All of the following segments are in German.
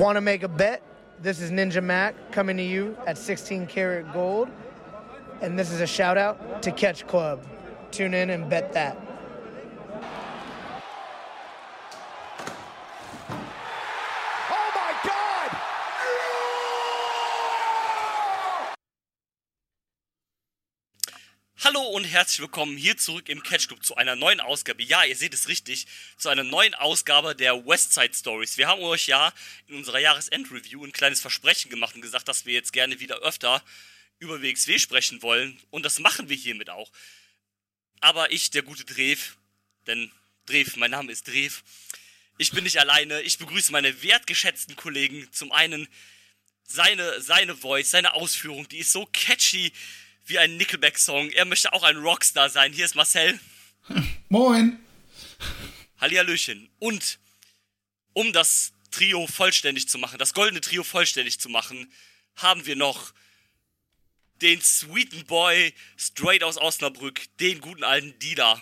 Want to make a bet? This is Ninja Mac coming to you at 16 karat gold. And this is a shout out to Catch Club. Tune in and bet that. Herzlich willkommen hier zurück im Catch Club zu einer neuen Ausgabe. Ja, ihr seht es richtig, zu einer neuen Ausgabe der Westside Stories. Wir haben euch ja in unserer Jahresendreview ein kleines Versprechen gemacht und gesagt, dass wir jetzt gerne wieder öfter über WXW sprechen wollen. Und das machen wir hiermit auch. Aber ich, der gute Drev, denn Drev, mein Name ist Drev, ich bin nicht alleine. Ich begrüße meine wertgeschätzten Kollegen. Zum einen seine, seine Voice, seine Ausführung, die ist so catchy wie ein Nickelback-Song. Er möchte auch ein Rockstar sein. Hier ist Marcel. Moin. Hallihallöchen. Und um das Trio vollständig zu machen, das goldene Trio vollständig zu machen, haben wir noch den sweeten Boy straight aus Osnabrück, den guten alten Dida.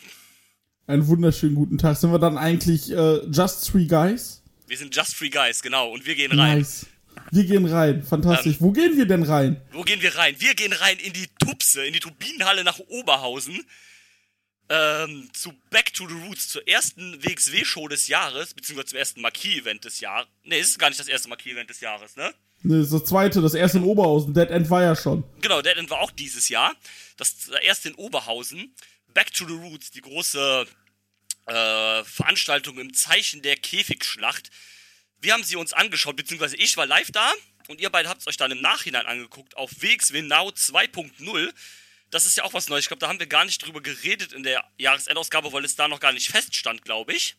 Einen wunderschönen guten Tag. Sind wir dann eigentlich äh, Just Three Guys? Wir sind Just Three Guys, genau, und wir gehen rein. Nice. Wir gehen rein. Fantastisch. Ähm, Wo gehen wir denn rein? Wo gehen wir rein? Wir gehen rein in die Tupse, in die Turbinenhalle nach Oberhausen. Ähm, zu Back to the Roots, zur ersten WXW-Show des Jahres, beziehungsweise zum ersten Marquis-Event des Jahres. Ne, es ist gar nicht das erste Marquis-Event des Jahres, ne? Ne, das, ist das zweite, das erste in Oberhausen. Dead End war ja schon. Genau, Dead End war auch dieses Jahr. Das erste in Oberhausen. Back to the Roots, die große äh, Veranstaltung im Zeichen der Käfigschlacht. Wir haben sie uns angeschaut, beziehungsweise ich war live da und ihr beide habt es euch dann im Nachhinein angeguckt auf WXW Now 2.0. Das ist ja auch was Neues. Ich glaube, da haben wir gar nicht drüber geredet in der Jahresendausgabe, weil es da noch gar nicht feststand, glaube ich.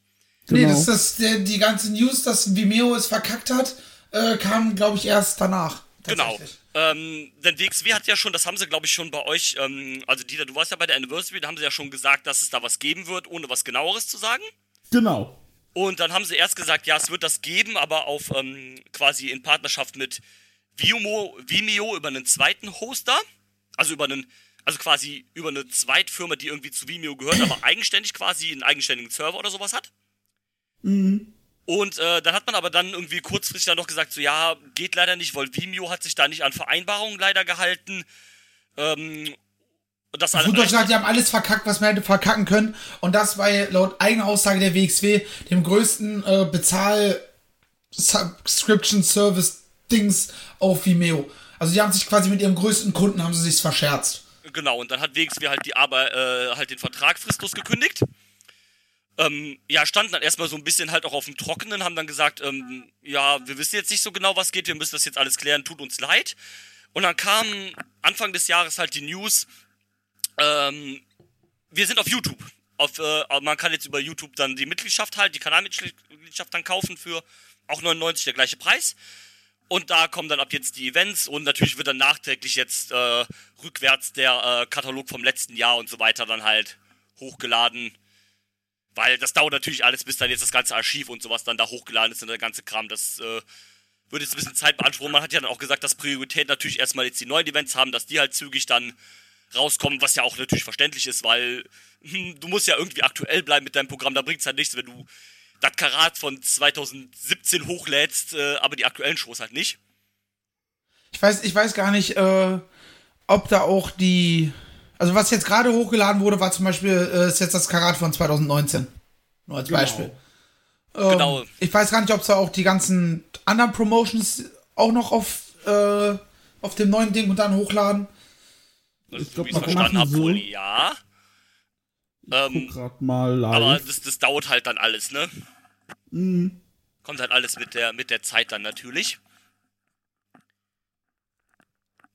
Genau. Nee, das, das, der, die ganze News, dass Vimeo es verkackt hat, äh, kam, glaube ich, erst danach. Genau. Ähm, denn WXW hat ja schon, das haben sie, glaube ich, schon bei euch, ähm, also Dieter, du warst ja bei der Anniversary, da haben sie ja schon gesagt, dass es da was geben wird, ohne was genaueres zu sagen. Genau. Und dann haben sie erst gesagt, ja, es wird das geben, aber auf ähm, quasi in Partnerschaft mit Vimeo, Vimeo über einen zweiten Hoster. Also über einen, also quasi über eine Zweitfirma, die irgendwie zu Vimeo gehört, aber eigenständig quasi einen eigenständigen Server oder sowas hat. Und äh, dann hat man aber dann irgendwie kurzfristig dann noch gesagt, so ja, geht leider nicht, weil Vimeo hat sich da nicht an Vereinbarungen leider gehalten. Ähm, das Auf gut Deutsch gesagt, die haben alles verkackt, was man hätte verkacken können. Und das bei laut eigener Aussage der WXW dem größten äh, Bezahl-Subscription-Service-Dings auf Vimeo. Also die haben sich quasi mit ihrem größten Kunden haben sie sich verscherzt. Genau, und dann hat WXW halt die Arbeit, äh, halt den Vertrag fristlos gekündigt. Ähm, ja, standen dann erstmal so ein bisschen halt auch auf dem Trockenen, haben dann gesagt, ähm, ja, wir wissen jetzt nicht so genau, was geht, wir müssen das jetzt alles klären, tut uns leid. Und dann kam Anfang des Jahres halt die News, ähm, wir sind auf YouTube. Auf, äh, man kann jetzt über YouTube dann die Mitgliedschaft halt, die Kanalmitgliedschaft dann kaufen für auch 99 der gleiche Preis. Und da kommen dann ab jetzt die Events und natürlich wird dann nachträglich jetzt äh, rückwärts der äh, Katalog vom letzten Jahr und so weiter dann halt hochgeladen. Weil das dauert natürlich alles, bis dann jetzt das ganze Archiv und sowas dann da hochgeladen ist und der ganze Kram. Das äh, würde jetzt ein bisschen Zeit beanspruchen. Man hat ja dann auch gesagt, dass Priorität natürlich erstmal jetzt die neuen Events haben, dass die halt zügig dann rauskommen, was ja auch natürlich verständlich ist, weil hm, du musst ja irgendwie aktuell bleiben mit deinem Programm. Da bringt es halt nichts, wenn du das Karat von 2017 hochlädst, äh, aber die aktuellen Shows halt nicht. Ich weiß, ich weiß gar nicht, äh, ob da auch die. Also was jetzt gerade hochgeladen wurde, war zum Beispiel, äh, ist jetzt das Karat von 2019. Nur als Genau. Beispiel. Ähm, Genau. Ich weiß gar nicht, ob es da auch die ganzen anderen Promotions auch noch auf, äh, auf dem neuen Ding und dann hochladen. Also, Ich glaub, wie ich es man verstanden macht habe, so. ja. Ähm, Guck grad mal live. aber das, das dauert halt dann alles, ne? Mhm. Kommt halt alles mit der, mit der Zeit dann natürlich.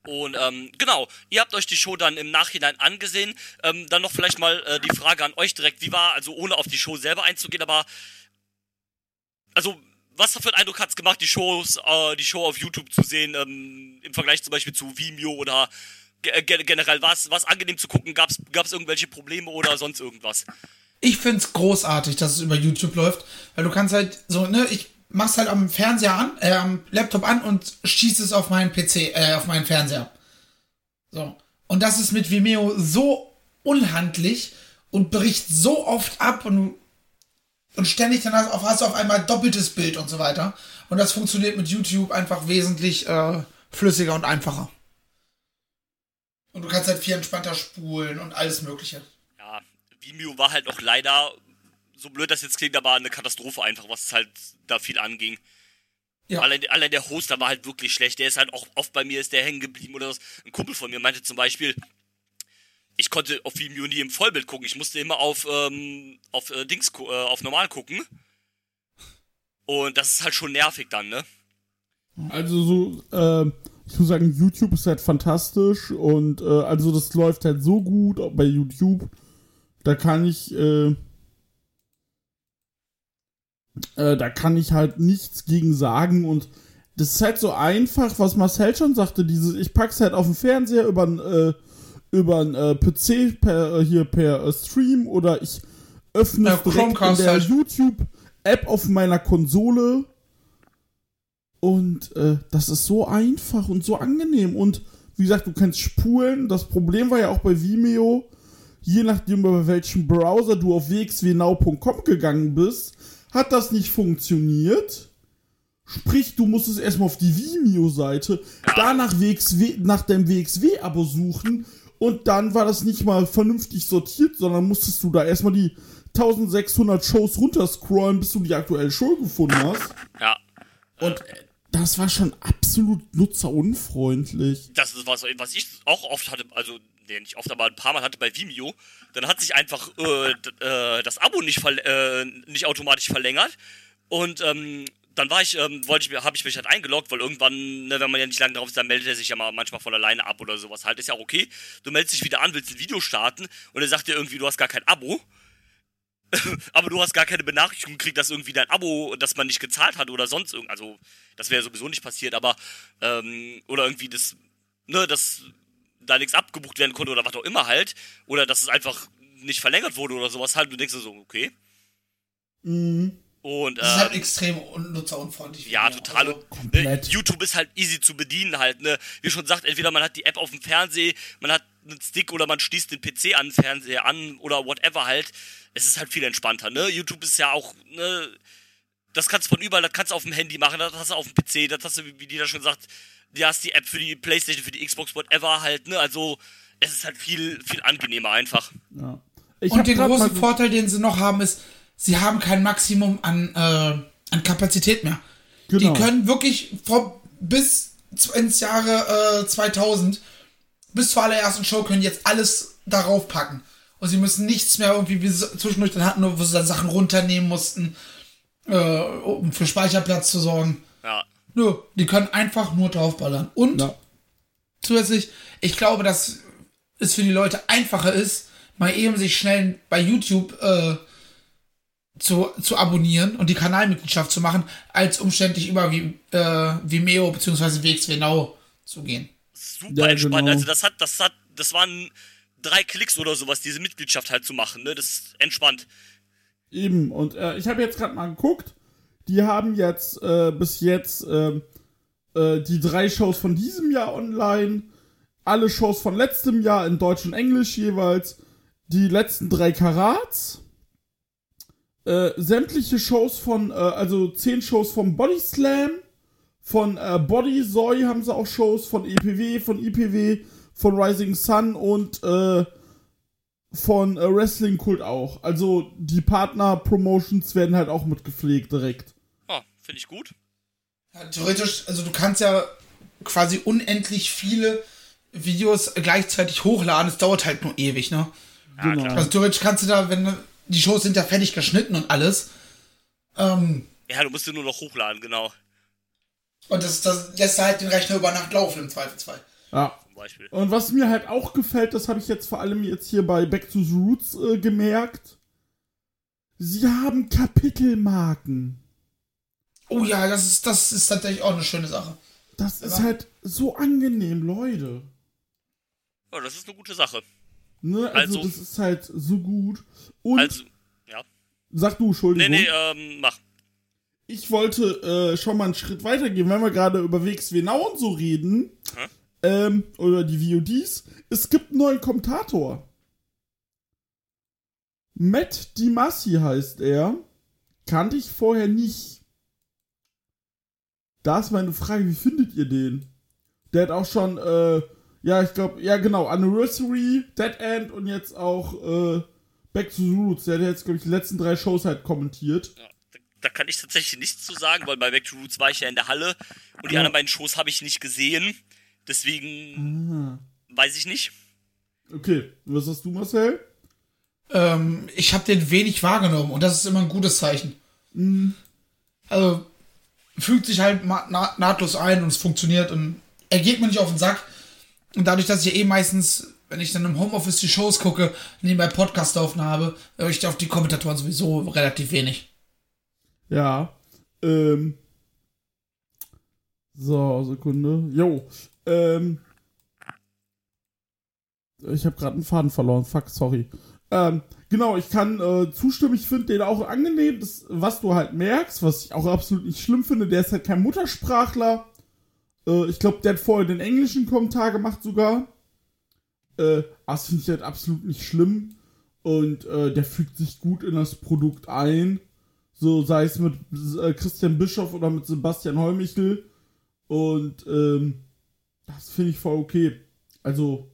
Und ähm, genau, ihr habt euch die Show dann im Nachhinein angesehen. Ähm, dann noch vielleicht mal äh, die Frage an euch direkt, wie war, also ohne auf die Show selber einzugehen, aber also was für einen Eindruck hat's gemacht, die Shows, äh, die Show auf YouTube zu sehen, ähm, im Vergleich zum Beispiel zu Vimeo oder generell was, was angenehm zu gucken? Gab's, gab's irgendwelche Probleme oder sonst irgendwas? Ich find's großartig, dass es über YouTube läuft, weil du kannst halt so, ne, ich mach's halt am Fernseher an, äh, am Laptop an und schieß es auf meinen PC, äh, auf meinen Fernseher. So. Und das ist mit Vimeo so unhandlich und bricht so oft ab und und ständig dann hast, hast du auf einmal doppeltes Bild und so weiter. Und das funktioniert mit YouTube einfach wesentlich äh, flüssiger und einfacher. Und du kannst halt viel entspannter spulen und alles Mögliche. Ja, Vimeo war halt auch leider, so blöd das jetzt klingt, aber eine Katastrophe einfach, was halt da viel anging. Ja. Allein, allein der Hoster war halt wirklich schlecht. Der ist halt auch oft bei mir, ist der hängen geblieben oder was. Ein Kumpel von mir meinte zum Beispiel, ich konnte auf Vimeo nie im Vollbild gucken. Ich musste immer auf, ähm, auf äh, Dings, äh, auf normal gucken. Und das ist halt schon nervig dann, ne? Also so, äh, ich muss sagen, YouTube ist halt fantastisch und äh, also das läuft halt so gut bei YouTube. Da kann ich, äh, äh, da kann ich halt nichts gegen sagen und das ist halt so einfach, was Marcel schon sagte, dieses, ich pack's halt auf den Fernseher über äh, über ein äh, PC per, äh, hier per äh, Stream oder ich öffne Ja, es direkt in Chromecast der halt. YouTube-App auf meiner Konsole und äh, das ist so einfach und so angenehm. Und wie gesagt, du kannst spulen. Das Problem war ja auch bei Vimeo, je nachdem, über welchen Browser du auf wxwnow.com gegangen bist, hat das nicht funktioniert. Sprich, du musstest erstmal auf die Vimeo-Seite, danach WXW, nach deinem WXW-Abo suchen und dann war das nicht mal vernünftig sortiert, sondern musstest du da erstmal die 1600 Shows runterscrollen, bis du die aktuelle Show gefunden hast. Ja. Und äh, das war schon absolut nutzerunfreundlich. Das ist was, was ich auch oft hatte, also nee, nicht oft, aber ein paar Mal hatte bei Vimeo. Dann hat sich einfach äh, äh, das Abo nicht, äh, nicht automatisch verlängert. Und ähm, dann war ich, ähm, ich habe ich mich halt eingeloggt, weil irgendwann, ne, wenn man ja nicht lange drauf ist, dann meldet er sich ja mal manchmal von alleine ab oder sowas. Halt ist ja auch okay. Du meldest dich wieder an, willst ein Video starten und er sagt dir irgendwie, du hast gar kein Abo. aber du hast gar keine Benachrichtigung gekriegt, dass irgendwie dein Abo, dass man nicht gezahlt hat oder sonst irgend. Also, das wäre sowieso nicht passiert, aber, ähm, oder irgendwie das, ne, dass da nichts abgebucht werden konnte oder was auch immer halt. Oder dass es einfach nicht verlängert wurde oder sowas halt. Du denkst so, okay. Mhm. Und, Das ist halt ähm, extrem un nutzerunfreundlich. ja, total. Also, Und, komplett. YouTube ist halt easy zu bedienen halt, ne? Wie schon sagt, entweder man hat die App auf dem Fernseher, man hat einen Stick oder man schließt den PC an den Fernseher an oder whatever halt. Es ist halt viel entspannter, ne? YouTube ist ja auch, ne? Das kannst du von überall, das kannst du auf dem Handy machen, das hast du auf dem PC, das hast du, wie die da schon sagt, du hast die App für die Playstation, für die Xbox, whatever halt, ne? Also, es ist halt viel, viel angenehmer einfach. Ja. Und den großen Vorteil, den sie noch haben, ist, sie haben kein Maximum an, äh, an Kapazität mehr. Genau. Die können wirklich vor, bis ins Jahre äh, 2000, bis zur allerersten Show, können jetzt alles darauf packen. Und sie müssen nichts mehr irgendwie, wie sie zwischendurch dann hatten, wo sie dann Sachen runternehmen mussten, äh, um für Speicherplatz zu sorgen. Ja. Nö, die können einfach nur draufballern. Und Ja. zusätzlich, ich glaube, dass es für die Leute einfacher ist, mal eben sich schnell bei YouTube äh, zu, zu abonnieren und die Kanalmitgliedschaft zu machen, als umständlich über wie, äh, Vimeo bzw. WXW Now zu gehen. Super Ja, entspannt. genau. Also das hat, das hat, das waren drei Klicks oder sowas, diese Mitgliedschaft halt zu machen, ne? Das ist entspannt. Eben, und äh, ich habe jetzt gerade mal geguckt, die haben jetzt äh, bis jetzt ähm, äh, die drei Shows von diesem Jahr online, alle Shows von letztem Jahr in Deutsch und Englisch jeweils, die letzten drei Karats, äh, sämtliche Shows von, äh, also zehn Shows vom Body Slam, von äh, Body Zoy haben sie auch Shows, von EPW, von IPW, von Rising Sun und äh, von äh, Wrestling Kult auch. Also die Partner-Promotions werden halt auch mitgepflegt direkt. Ja, finde ich gut. Ja, theoretisch, also du kannst ja quasi unendlich viele Videos gleichzeitig hochladen. Es dauert halt nur ewig, ne? Ja, Genau. klar. Also theoretisch kannst du da, wenn du- die Shows sind ja fertig geschnitten und alles. Ähm, Ja, du musst dir nur noch hochladen, genau. Und das, das lässt halt den Rechner über Nacht laufen im Zweifelsfall. Ja. Zum Beispiel. Und was mir halt auch gefällt, das habe ich jetzt vor allem jetzt hier bei Back to the Roots äh, gemerkt. Sie haben Kapitelmarken. Oh ja, das ist, das ist tatsächlich auch eine schöne Sache. Das ist Ja. halt so angenehm, Leute. Ja, das ist eine gute Sache. Ne? Also, Also- das ist halt so gut. Und Also, ja. sag du, Entschuldigung. Nee, nee, ähm, mach. Ich wollte äh, schon mal einen Schritt weitergehen, wenn wir gerade über WXW und so reden. Hä? Ähm, oder die VODs. Es gibt einen neuen Kommentator. Matt DiMassi heißt er. kannte ich vorher nicht. Da ist meine Frage, wie findet ihr den? Der hat auch schon, äh, ja, ich glaube, ja genau, Anniversary, Dead End und jetzt auch äh, Back to the Roots. Der hat jetzt, glaube ich, die letzten drei Shows halt kommentiert. Ja, da, kann ich tatsächlich nichts zu sagen, weil bei Back to Roots war ich ja in der Halle und die Ja. anderen beiden Shows habe ich nicht gesehen. Deswegen weiß ich nicht. Okay, was hast du, Marcel? Ähm, ich habe den wenig wahrgenommen und das ist immer ein gutes Zeichen. Also fügt sich halt na nahtlos ein und es funktioniert und er geht mir nicht auf den Sack. Und dadurch, dass ich ja eh meistens, wenn ich dann im Homeoffice die Shows gucke, nebenbei Podcast laufen habe, höre ich auf die Kommentatoren sowieso relativ wenig. Ja. Ähm. So, Sekunde. Jo. Ähm. Ich habe gerade einen Faden verloren. Fuck, sorry. Ähm, genau, ich kann äh, zustimmen. Ich finde den auch angenehm. Das, was du halt merkst, was ich auch absolut nicht schlimm finde, der ist halt kein Muttersprachler. Äh, ich glaube, der hat vorher den englischen Kommentar gemacht sogar. Äh, das finde ich halt absolut nicht schlimm. Und äh, der fügt sich gut in das Produkt ein. So sei es mit äh, Christian Bischoff oder mit Sebastian Heumichel. Und ähm, das finde ich voll okay. Also,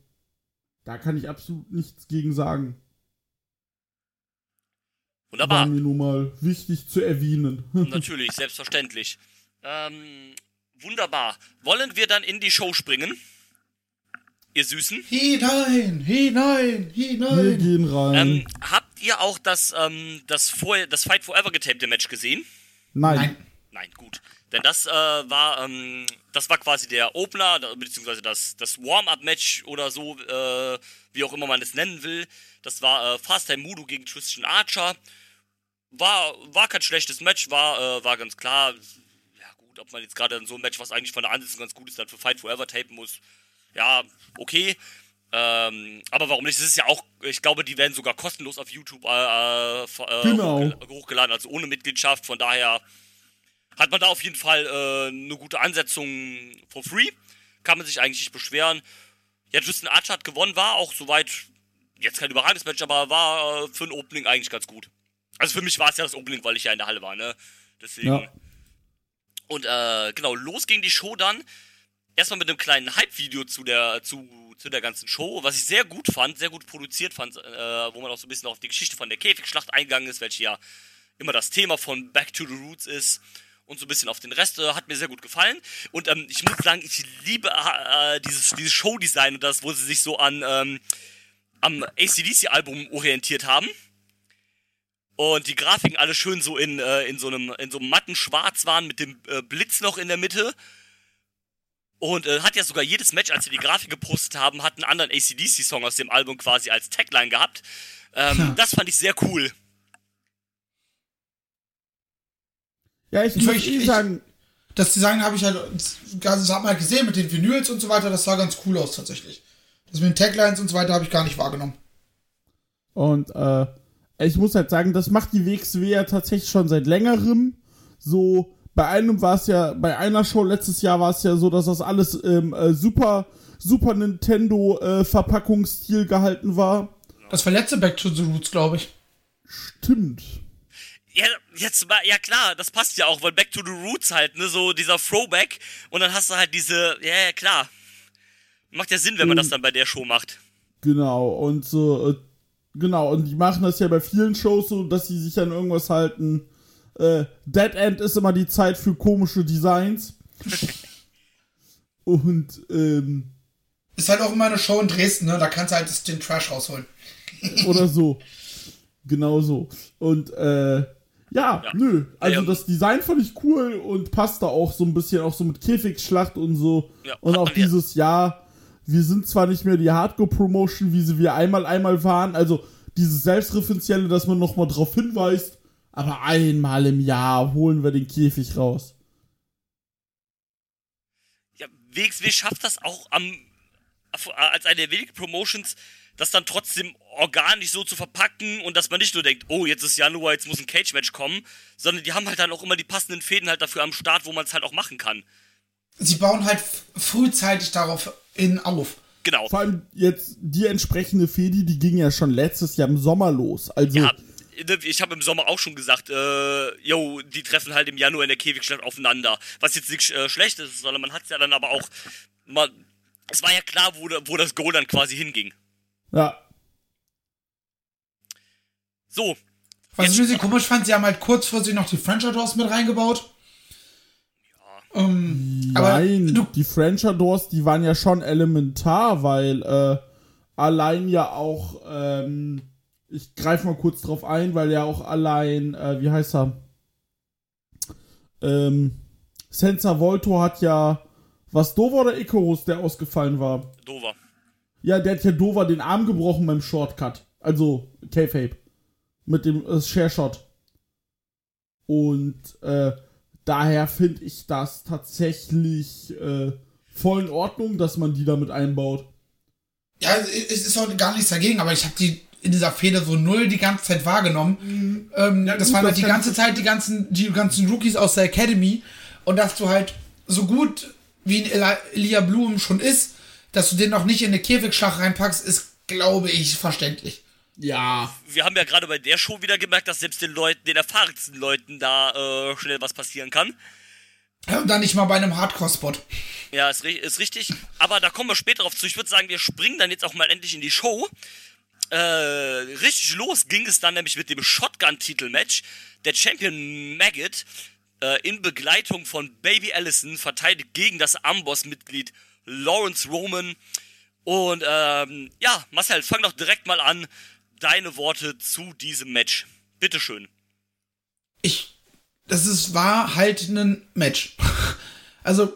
da kann ich absolut nichts gegen sagen. War Wunderbar. mir nur mal wichtig zu erwähnen. Natürlich, selbstverständlich. Ähm, wunderbar. Wollen wir dann in die Show springen? Ihr Süßen? Hinein, hinein, Wir hinein. gehen rein. Ähm, habt ihr auch das, ähm, das, vorher, das Fight Forever getapte Match gesehen? Nein. Nein. Nein, gut. Denn das äh, war, ähm, das war quasi der Opener, beziehungsweise das, das Warm-Up-Match oder so, äh, wie auch immer man es nennen will. Das war äh, Fast Time Mudo gegen Christian Archer. War, war kein schlechtes Match, war, äh, war ganz klar. Ja gut, ob man jetzt gerade in so ein Match, was eigentlich von der Ansetzung ganz gut ist, dann für Fight Forever tapen muss. Ja, okay. Ähm, aber warum nicht? Es ist ja auch, ich glaube, die werden sogar kostenlos auf YouTube äh, äh, äh, Genau. hochgel- hochgeladen, also ohne Mitgliedschaft. Von daher hat man da auf jeden Fall äh, eine gute Ansetzung for free. Kann man sich eigentlich nicht beschweren. Ja, Justin Archer hat gewonnen, war auch soweit jetzt kein überragendes Match, aber war äh, für ein Opening eigentlich ganz gut. Also für mich war es ja das Opening, weil ich ja in der Halle war, ne? Deswegen. Ja. Und äh, genau, los ging die Show dann. Erstmal mit einem kleinen Hype-Video zu der, zu, zu der ganzen Show, was ich sehr gut fand, sehr gut produziert fand, äh, wo man auch so ein bisschen auf die Geschichte von der Käfigschlacht eingegangen ist, welche ja immer das Thema von Back to the Roots ist. Und so ein bisschen auf den Rest äh, hat mir sehr gut gefallen. Und ähm, ich muss sagen, ich liebe äh, dieses, dieses Showdesign und das, wo sie sich so an ähm, am ACDC-Album orientiert haben. Und die Grafiken alle schön so in, äh, in so einem in so einem matten Schwarz waren mit dem äh, Blitz noch in der Mitte. Und äh, hat ja sogar jedes Match, als sie die Grafik gepostet haben, hat einen anderen ACDC-Song aus dem Album quasi als Tagline gehabt. Ähm, Das fand ich sehr cool. Ja, ich Ich- muss ich- eh ich- sagen, Das Design habe ich halt, das hat man halt gesehen mit den Vinyls und so weiter, das sah ganz cool aus tatsächlich. Das mit den Taglines und so weiter habe ich gar nicht wahrgenommen. Und äh, ich muss halt sagen, das macht die WXW ja tatsächlich schon seit längerem. So, bei einem war es ja, bei einer Show letztes Jahr war es ja so, dass das alles im äh, Super, Super Nintendo äh, Verpackungsstil gehalten war. Das war letzte Back to the Roots, glaube ich. Stimmt. Ja, jetzt mal, ja klar, das passt ja auch, weil Back to the Roots halt, ne, so dieser Throwback und dann hast du halt diese, ja, ja klar. Macht ja Sinn, wenn man das dann bei der Show macht. Genau, und so, äh, genau, und die machen das ja bei vielen Shows so, dass sie sich an irgendwas halten. Äh, Dead End ist immer die Zeit für komische Designs. und, ähm, Ist halt auch immer eine Show in Dresden, ne? Da kannst du halt das- den Trash rausholen. oder so. Genau so. Und, äh, ja, Ja. nö. Also Ja, das Design fand ich cool und passt da auch so ein bisschen auch so mit Käfigschlacht und so. Ja, und auch dieses Jahr, wir sind zwar nicht mehr die Hardcore-Promotion, wie sie wir einmal einmal waren, also dieses Selbstreferenzielle, dass man nochmal drauf hinweist, aber einmal im Jahr holen wir den Käfig raus. Ja, WXW schafft das auch am, als eine der wenigen Promotions, das dann trotzdem organisch so zu verpacken und dass man nicht nur denkt, oh, jetzt ist Januar, jetzt muss ein Cage-Match kommen, sondern die haben halt dann auch immer die passenden Fäden halt dafür am Start, wo man es halt auch machen kann. Sie bauen halt frühzeitig darauf in auf. Genau. Vor allem jetzt die entsprechende Fedi, die ging ja schon letztes Jahr im Sommer los. Also Ja, ich habe im Sommer auch schon gesagt, äh, yo, die treffen halt im Januar in der Käfigschlacht aufeinander. Was jetzt nicht äh, schlecht ist, sondern man hat es ja dann aber auch, man, es war ja klar, wo, wo das Goal dann quasi hinging. Ja. So, Was Jetzt- ich ein bisschen komisch fand, sie haben halt kurzfristig noch die French Doors mit reingebaut. Ähm, aber Nein, du, die French Doors, die waren ja schon elementar, weil äh, allein ja auch, ähm, ich greife mal kurz drauf ein, weil ja auch allein, äh, wie heißt er? Ähm, Senza Volto hat ja, was Dover oder Icarus, der ausgefallen war? Dover. Ja, der hat ja Dover den Arm gebrochen beim Shortcut. Also, K-Fape. Mit dem äh, Share Shot. Und äh, daher finde ich das tatsächlich äh, voll in Ordnung, dass man die damit einbaut. ja, es ist auch gar nichts dagegen, aber ich habe die in dieser Fehde so null die ganze Zeit wahrgenommen. Ähm, das gut, waren das halt die ganze Zeit die ganzen, die ganzen Rookies aus der Academy und dass du halt so gut wie ein Eli- Elia Blum schon ist, dass du den noch nicht in eine Käfigschlacht reinpackst, ist, glaube ich, verständlich. Ja. Wir haben ja gerade bei der Show wieder gemerkt, dass selbst den Leuten, den erfahrensten Leuten da äh, schnell was passieren kann. Ja, Und dann nicht mal bei einem Hardcore-Spot. Ja, ist, ri- ist richtig. Aber da kommen wir später drauf zu. Ich würde sagen, wir springen dann jetzt auch mal endlich in die Show. Äh, richtig los ging es dann nämlich mit dem Shotgun-Titel-Match. Der Champion Maggot äh, in Begleitung von Baby Allison verteidigt gegen das Amboss-Mitglied Lawrence Roman. Und ähm, ja, Marcel, fang doch direkt mal an. Deine Worte zu diesem Match. Bitteschön. ich, das ist, war halt ein Match. Also,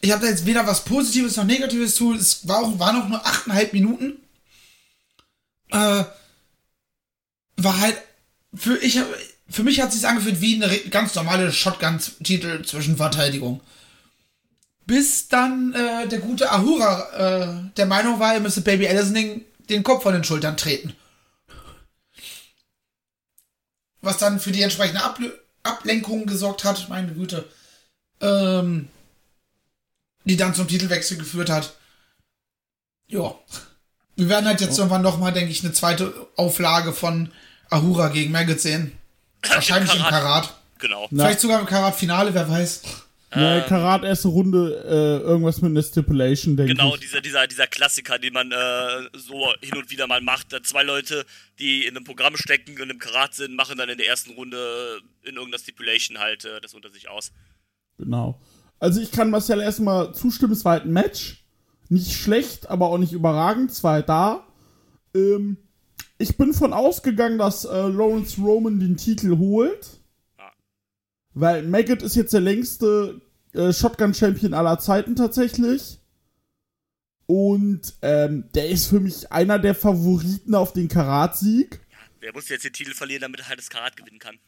ich habe da jetzt weder was Positives noch Negatives zu. Es war auch, waren auch nur 8,5 Minuten. Äh, war halt, für, ich, für mich hat sich angefühlt wie eine ganz normale Shotgun-Titel-Zwischenverteidigung. Bis dann äh, der gute Ahura äh, der Meinung war, er müsse Baby Allison den, Kopf von den Schultern treten. was dann für die entsprechende Able Ablenkung gesorgt hat, meine Güte, ähm, die dann zum Titelwechsel geführt hat. Ja. Wir werden halt jetzt irgendwann noch mal, denke ich, eine zweite Auflage von Ahura gegen Maggot sehen. Wahrscheinlich im Karat. Karat. Genau. Vielleicht sogar im Karat-Finale, wer weiß. Ne, Karat erste Runde, äh, irgendwas mit einer Stipulation, denke Genau, ich. dieser, dieser, dieser Klassiker, den man äh, so hin und wieder mal macht. Da Zwei Leute, die in einem Programm stecken und im Karat sind, machen dann in der ersten Runde in irgendeiner Stipulation halt äh, das unter sich aus. Genau. Also ich kann Marcel erstmal zustimmen, es war halt ein Match. Nicht schlecht, aber auch nicht überragend. Halt da. Ähm, ich bin von ausgegangen, dass äh, Lawrence Roman den Titel holt. Ah. Weil Maggot ist jetzt der längste äh, Shotgun-Champion aller Zeiten tatsächlich. Und ähm, der ist für mich einer der Favoriten auf den Karat-Sieg. Wer muss jetzt den Titel verlieren, damit er halt das Karat gewinnen kann?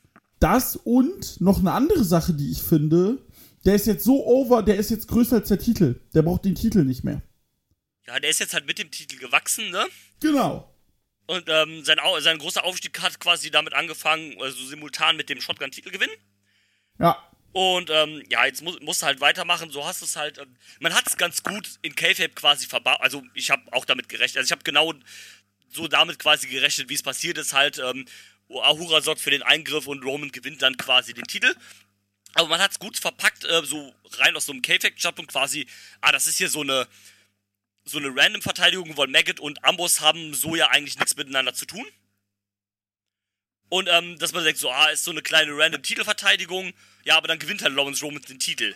Das und noch eine andere Sache, die ich finde. Der ist jetzt so over, der ist jetzt größer als der Titel. Der braucht den Titel nicht mehr. Ja, der ist jetzt halt mit dem Titel gewachsen, ne? Genau. Und ähm, sein, sein großer Aufstieg hat quasi damit angefangen, also simultan mit dem Shotgun-Titelgewinn. Ja. Und ähm, ja, jetzt muss, musst du halt weitermachen. So hast du es halt. Ähm, man hat es ganz gut in K-Fape quasi verbaut. Also ich habe auch damit gerechnet. Also ich habe genau so damit quasi gerechnet, wie es passiert ist. Halt, ähm, Ahura sorgt für den Eingriff und Roman gewinnt dann quasi den Titel. Aber man hat es gut verpackt, äh, so rein aus so einem K-Fape-Standpunkt quasi. Ah, das ist hier so eine so eine Random-Verteidigung, weil Maggot und Amboss haben so ja eigentlich nichts miteinander zu tun. Und ähm, dass man denkt, so, ah, ist so eine kleine Random-Titelverteidigung. Ja, aber dann gewinnt halt Lawrence Roman den Titel.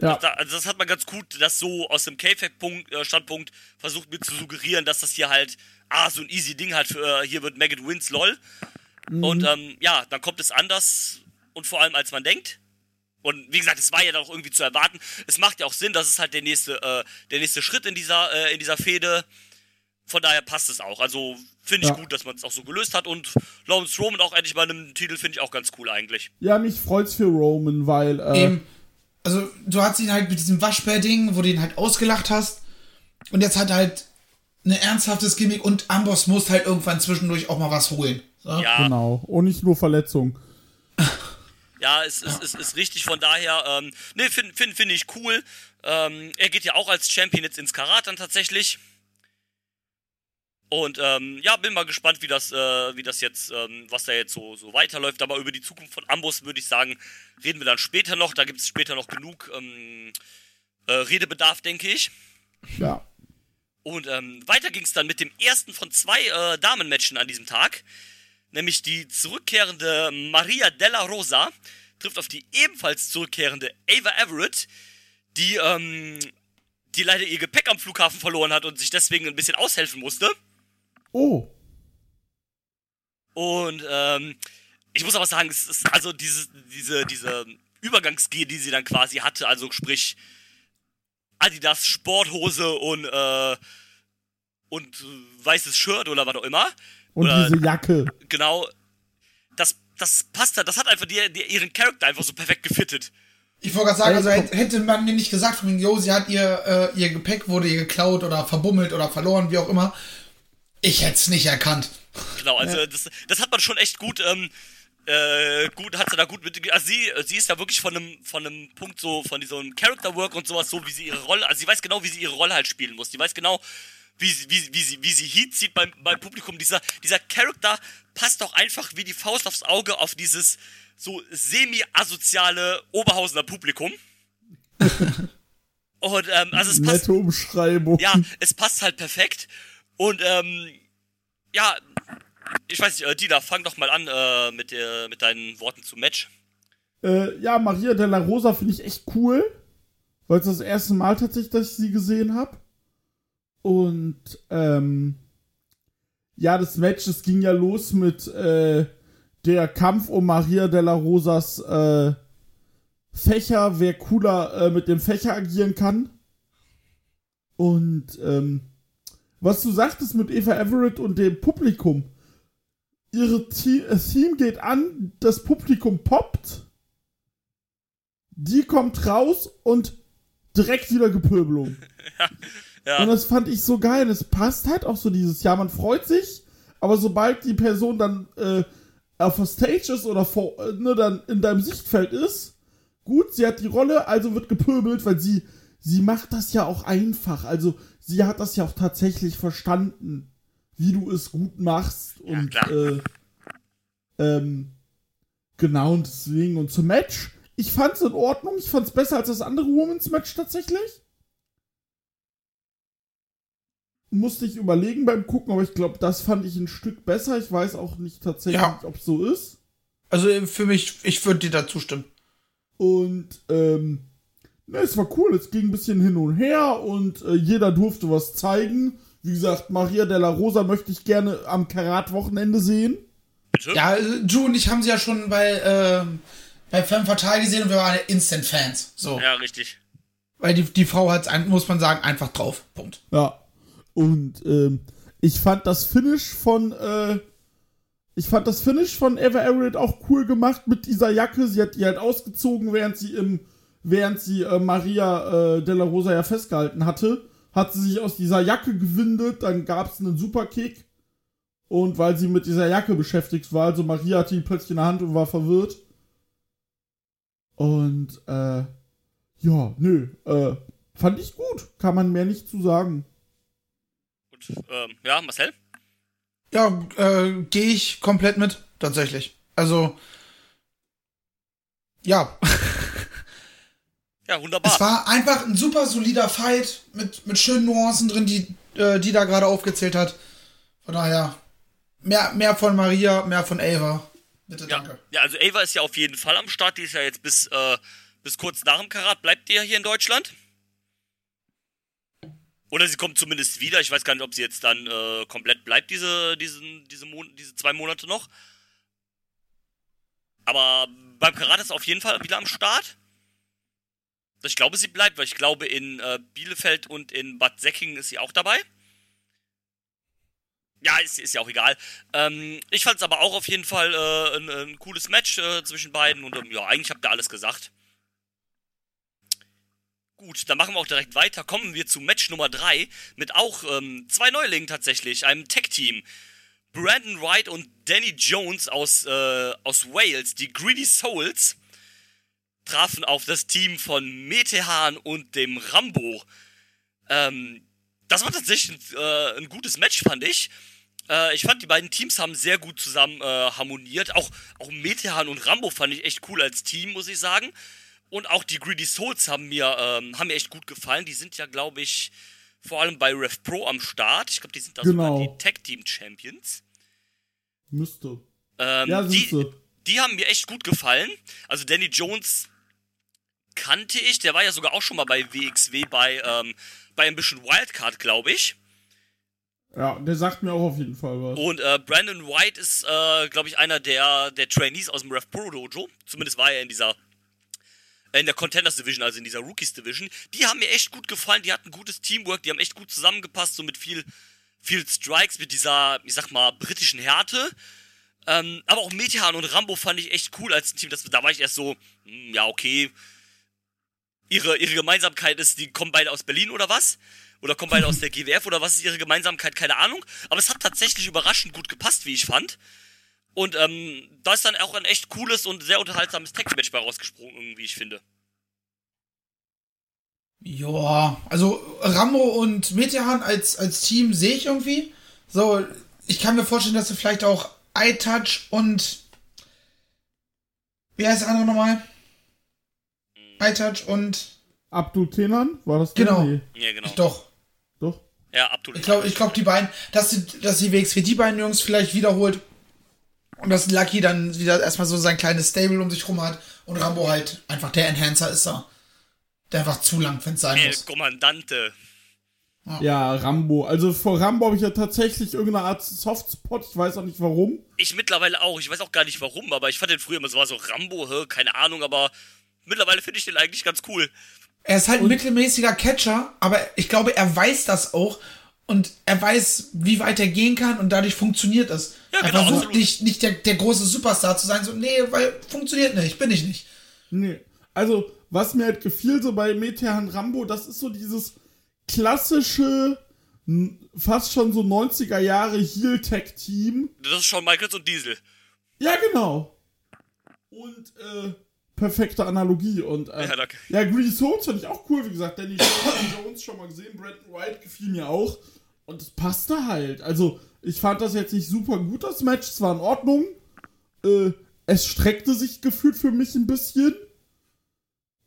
Ja. Also das hat man ganz gut, das so aus dem K-Fact-Standpunkt versucht mir zu suggerieren, dass das hier halt, ah, so ein easy Ding halt für, äh, hier wird Maggot wins, lol. Und ähm, ja, dann kommt es anders und vor allem als man denkt. Und wie gesagt, es war ja dann auch irgendwie zu erwarten. Es macht ja auch Sinn, das ist halt der nächste, äh, der nächste Schritt in dieser, äh, in dieser Fehde. Von daher passt es auch. Also finde ich Ja. gut, dass man es auch so gelöst hat. Und Lawrence Roman auch endlich bei einem Titel finde ich auch ganz cool eigentlich. Ja, mich freut's für Roman, weil äh, Eben, also du hast ihn halt mit diesem Waschbär-Ding, wo du ihn halt ausgelacht hast. Und jetzt hat er halt ein ernsthaftes Gimmick und Amboss muss halt irgendwann zwischendurch auch mal was holen. So. Ja, genau. Und nicht nur Verletzung. Ja, es ist, ist, ist richtig, von daher, ähm, ne, finde find, find ich cool. Ähm, er geht ja auch als Champion jetzt ins Karat dann tatsächlich. Und ähm, ja, bin mal gespannt, wie das, äh, wie das jetzt, ähm, was da jetzt so, so weiterläuft. Aber über die Zukunft von Ambos würde ich sagen, reden wir dann später noch. Da gibt es später noch genug ähm, äh, Redebedarf, denke ich. Ja. Und ähm, weiter ging es dann mit dem ersten von zwei äh, Damenmatchen an diesem Tag. Nämlich die zurückkehrende Maria Della Rosa trifft auf die ebenfalls zurückkehrende Ava Everett, die, ähm, die leider ihr Gepäck am Flughafen verloren hat und sich deswegen ein bisschen aushelfen musste. Oh. Und ähm, ich muss aber sagen, es ist also diese, diese, diese Übergangsgear, die sie dann quasi hatte, also sprich Adidas Sporthose und, äh, und weißes Shirt oder was auch immer. Und oder, diese Jacke. Genau. Das, das passt halt, das hat einfach die, die, ihren Charakter einfach so perfekt gefittet. Ich wollte gerade sagen, also hätte man mir nicht gesagt, von jo, sie hat ihr, äh, ihr Gepäck wurde ihr geklaut oder verbummelt oder verloren, wie auch immer. Ich hätte es nicht erkannt. Genau, also das, das hat man schon echt gut, ähm, äh, gut, hat sie da gut mit, also sie, sie ist da wirklich von einem, von einem Punkt so, von diesem Character Work und sowas, so wie sie ihre Rolle, also sie weiß genau, wie sie ihre Rolle halt spielen muss. Die weiß genau, wie sie, wie, wie sie, wie sie Heat zieht beim, beim Publikum. Dieser, dieser Charakter passt doch einfach wie die Faust aufs Auge auf dieses so semi-asoziale Oberhausener Publikum. und, ähm, also es passt. Nette Umschreibung. Ja, es passt halt perfekt. Und ähm, ja, ich weiß nicht, äh, Dina, fang doch mal an äh, mit, der, mit deinen Worten zum Match. Äh, ja, Maria Della Rosa finde ich echt cool. Weil es das erste Mal tatsächlich, dass ich sie gesehen habe. Und, ähm, ja, das Match, das ging ja los mit, äh, der Kampf um Maria Della Rosas, äh, Fächer, wer cooler äh, mit dem Fächer agieren kann. Und, ähm, was du sagtest mit Eva Everett und dem Publikum. Ihre The äh, Theme geht an, das Publikum poppt. Die kommt raus und direkt wieder Gepöbelung. Ja. Und das fand ich so geil. Es passt halt auch so dieses Jahr. Man freut sich, aber sobald die Person dann äh, auf der Stage ist oder vor, äh, ne, dann in deinem Sichtfeld ist, gut, sie hat die Rolle, also wird gepöbelt, weil sie, sie macht das ja auch einfach. Also sie hat das ja auch tatsächlich verstanden, wie du es gut machst. Und klar. äh, ähm, genau, und deswegen, und zum Match, ich fand's in Ordnung, ich fand's besser als das andere Women's Match tatsächlich. Musste ich überlegen beim Gucken, aber ich glaube, das fand ich ein Stück besser. Ich weiß auch nicht tatsächlich, Ja. ob es so ist. Also äh, für mich, ich würde dir da zustimmen. Und ähm, ne, es war cool, es ging ein bisschen hin und her und äh, jeder durfte was zeigen. Wie gesagt, Maria Della Rosa möchte ich gerne am Karat-Wochenende sehen. Bitte? Ja, äh, Ju und ich haben sie ja schon bei, ähm, bei Femme Fatale gesehen und wir waren ja Instant-Fans. So. Ja, richtig. Weil die, die Frau hat muss man sagen, einfach drauf. Punkt. Ja. Und ähm, ich fand das Finish von äh, ich fand das Finish von Eva Everett auch cool gemacht mit dieser Jacke. Sie hat die halt ausgezogen, während sie im während sie äh, Maria äh, Della Rosa ja festgehalten hatte, hat sie sich aus dieser Jacke gewindet. Dann gab es einen Superkick und weil sie mit dieser Jacke beschäftigt war, also Maria hatte die plötzlich in der Hand und war verwirrt. Und äh, ja, nö, äh, fand ich gut. Kann man mehr nicht zu sagen. Gut. Ähm, ja, Marcel? Ja, äh, gehe ich komplett mit, tatsächlich. Also, ja, Ja, wunderbar. es war einfach ein super solider Fight mit, mit schönen Nuancen drin, die, äh, die da gerade aufgezählt hat. Von daher, mehr, mehr von Maria, mehr von Ava. Bitte, ja. danke. ja, also Ava ist ja auf jeden Fall am Start. Die ist ja jetzt bis, äh, bis kurz nach dem Karat. Bleibt die ja hier in Deutschland? Oder sie kommt zumindest wieder. Ich weiß gar nicht, ob sie jetzt dann äh, komplett bleibt, diese, diesen, diese, Mon diese zwei Monate noch. Aber beim Karat ist auf jeden Fall wieder am Start. Ich glaube, sie bleibt, weil ich glaube, in äh, Bielefeld und in Bad Säckingen ist sie auch dabei. Ja, ist, ist ja auch egal. Ähm, ich fand es aber auch auf jeden Fall äh, ein, ein cooles Match äh, zwischen beiden und ähm, ja, eigentlich habt ihr alles gesagt. Gut, dann machen wir auch direkt weiter. Kommen wir zu Match Nummer 3 mit auch ähm, zwei Neulingen tatsächlich, einem Tech-Team. Brandon Wright und Danny Jones aus, äh, aus Wales, die Greedy Souls, trafen auf das Team von Metehan und dem Rambo. Ähm, das war tatsächlich ein, äh, ein gutes Match, fand ich. Äh, ich fand, die beiden Teams haben sehr gut zusammen äh, harmoniert. Auch, auch Metehan und Rambo fand ich echt cool als Team, muss ich sagen. Und auch die Greedy Souls haben mir, ähm, haben mir echt gut gefallen. Die sind ja, glaube ich, vor allem bei Rev Pro am Start. Ich glaube, die sind da Genau. sogar die Tag Team Champions. Müsste. Ähm, Ja, die, sie. die haben mir echt gut gefallen. Also Danny Jones kannte ich, der war ja sogar auch schon mal bei WXW bei, ähm, bei Ambition Wildcard, glaube ich. Ja, der sagt mir auch auf jeden Fall was. Und äh, Brandon White ist, äh, glaube ich, einer der, der Trainees aus dem Rev Pro Dojo. Zumindest war er in dieser in der Contenders Division, also in dieser Rookies Division. Die haben mir echt gut gefallen, die hatten gutes Teamwork, die haben echt gut zusammengepasst, so mit viel, viel Strikes, mit dieser, ich sag mal, britischen Härte. Ähm, aber auch Metehan und Rambo fand ich echt cool als Team. Das, da war ich erst so, hm, ja, okay. Ihre, ihre Gemeinsamkeit ist, die kommen beide aus Berlin oder was? Oder kommen beide aus der GWF oder was ist ihre Gemeinsamkeit? Keine Ahnung. Aber es hat tatsächlich überraschend gut gepasst, wie ich fand. Und ähm, da ist dann auch ein echt cooles und sehr unterhaltsames Tag-Match bei rausgesprungen, wie ich finde. Ja, also Rambo und Metehan als, als Team sehe ich irgendwie. So, ich kann mir vorstellen, dass sie vielleicht auch iTouch und. Wie heißt der andere nochmal? iTouch und. Abdul Tenan, war das der? Genau. Nee, Ja, genau. Doch. doch. Ja, Abdul. Ich glaube, ich glaub, die beiden, dass die, dass die WXW die beiden Jungs vielleicht wiederholt. Und dass Lucky dann wieder erstmal so sein kleines Stable um sich rum hat. Und Rambo halt einfach der Enhancer ist da. Der einfach zu lang, wenn es sein El muss. Kommandante. Ja, Rambo. Also vor Rambo habe ich ja tatsächlich irgendeine Art Softspot. Ich weiß auch nicht warum. Ich mittlerweile auch. Ich weiß auch gar nicht warum, aber ich fand den früher immer so, war so Rambo, hä, keine Ahnung, aber mittlerweile finde ich den eigentlich ganz cool. Er ist halt ein mittelmäßiger Catcher, aber ich glaube, er weiß das auch. Und er weiß, wie weit er gehen kann und dadurch funktioniert es. Ja, er genau, versucht absolut. nicht, nicht der, der große Superstar zu sein, so, nee, weil funktioniert nicht, bin ich nicht. Nee. Also, was mir halt gefiel so bei Metehan Rambo, das ist so dieses klassische, fast schon so 90er Jahre Heel-Tech-Team. Das ist Shawn Michaels und Diesel. Ja, genau. Und, äh, perfekte Analogie. Und, äh, Ja, danke. ja, Greedy Souls fand ich auch cool, wie gesagt. Danny Jones schon mal gesehen, Brandon White gefiel mir auch. Und es passte halt. Also, ich fand das jetzt nicht super gut, das Match. Es war in Ordnung. Äh, es streckte sich gefühlt für mich ein bisschen.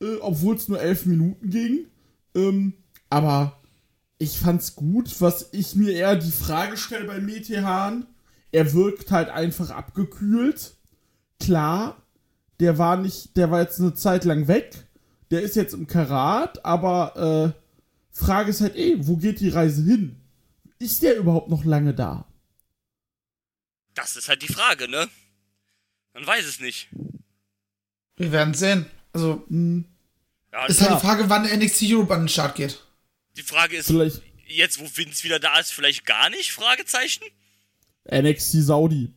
Äh, obwohl es nur elf Minuten ging. Ähm, aber ich fand's gut. Was ich mir eher die Frage stelle bei Metehan, er wirkt halt einfach abgekühlt. Klar, der war nicht, der war jetzt eine Zeit lang weg. Der ist jetzt im Karat, aber äh, Frage ist halt eh, wo geht die Reise hin? Ist der überhaupt noch lange da? Das ist halt die Frage, ne? Man weiß es nicht. Wir werden sehen. Also, Hm, Ja, ist die, halt die Frage, wann NXT Europe an den Start geht. die Frage ist, vielleicht jetzt, wo Vince wieder da ist, vielleicht gar nicht? Fragezeichen? NXT Saudi.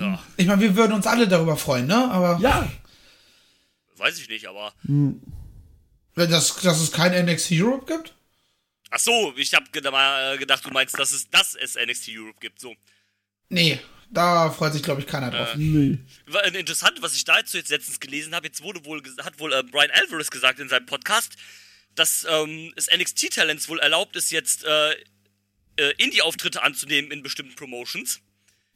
Ja, Ich meine, wir würden uns alle darüber freuen, ne? Aber Ja, weiß ich nicht, aber. wenn das, dass es kein NXT Europe gibt? Ach so, ich hab ged mal äh, gedacht, du meinst, dass es, dass es NXT Europe gibt. So. Nee, da freut sich, glaube ich, keiner drauf. nee. War, äh, Interessant, was ich dazu jetzt letztens gelesen habe, jetzt wurde wohl, hat wohl äh, Brian Alvarez gesagt in seinem Podcast, dass ähm, es NXT-Talents wohl erlaubt ist, jetzt äh, äh, Indie-Auftritte anzunehmen in bestimmten Promotions.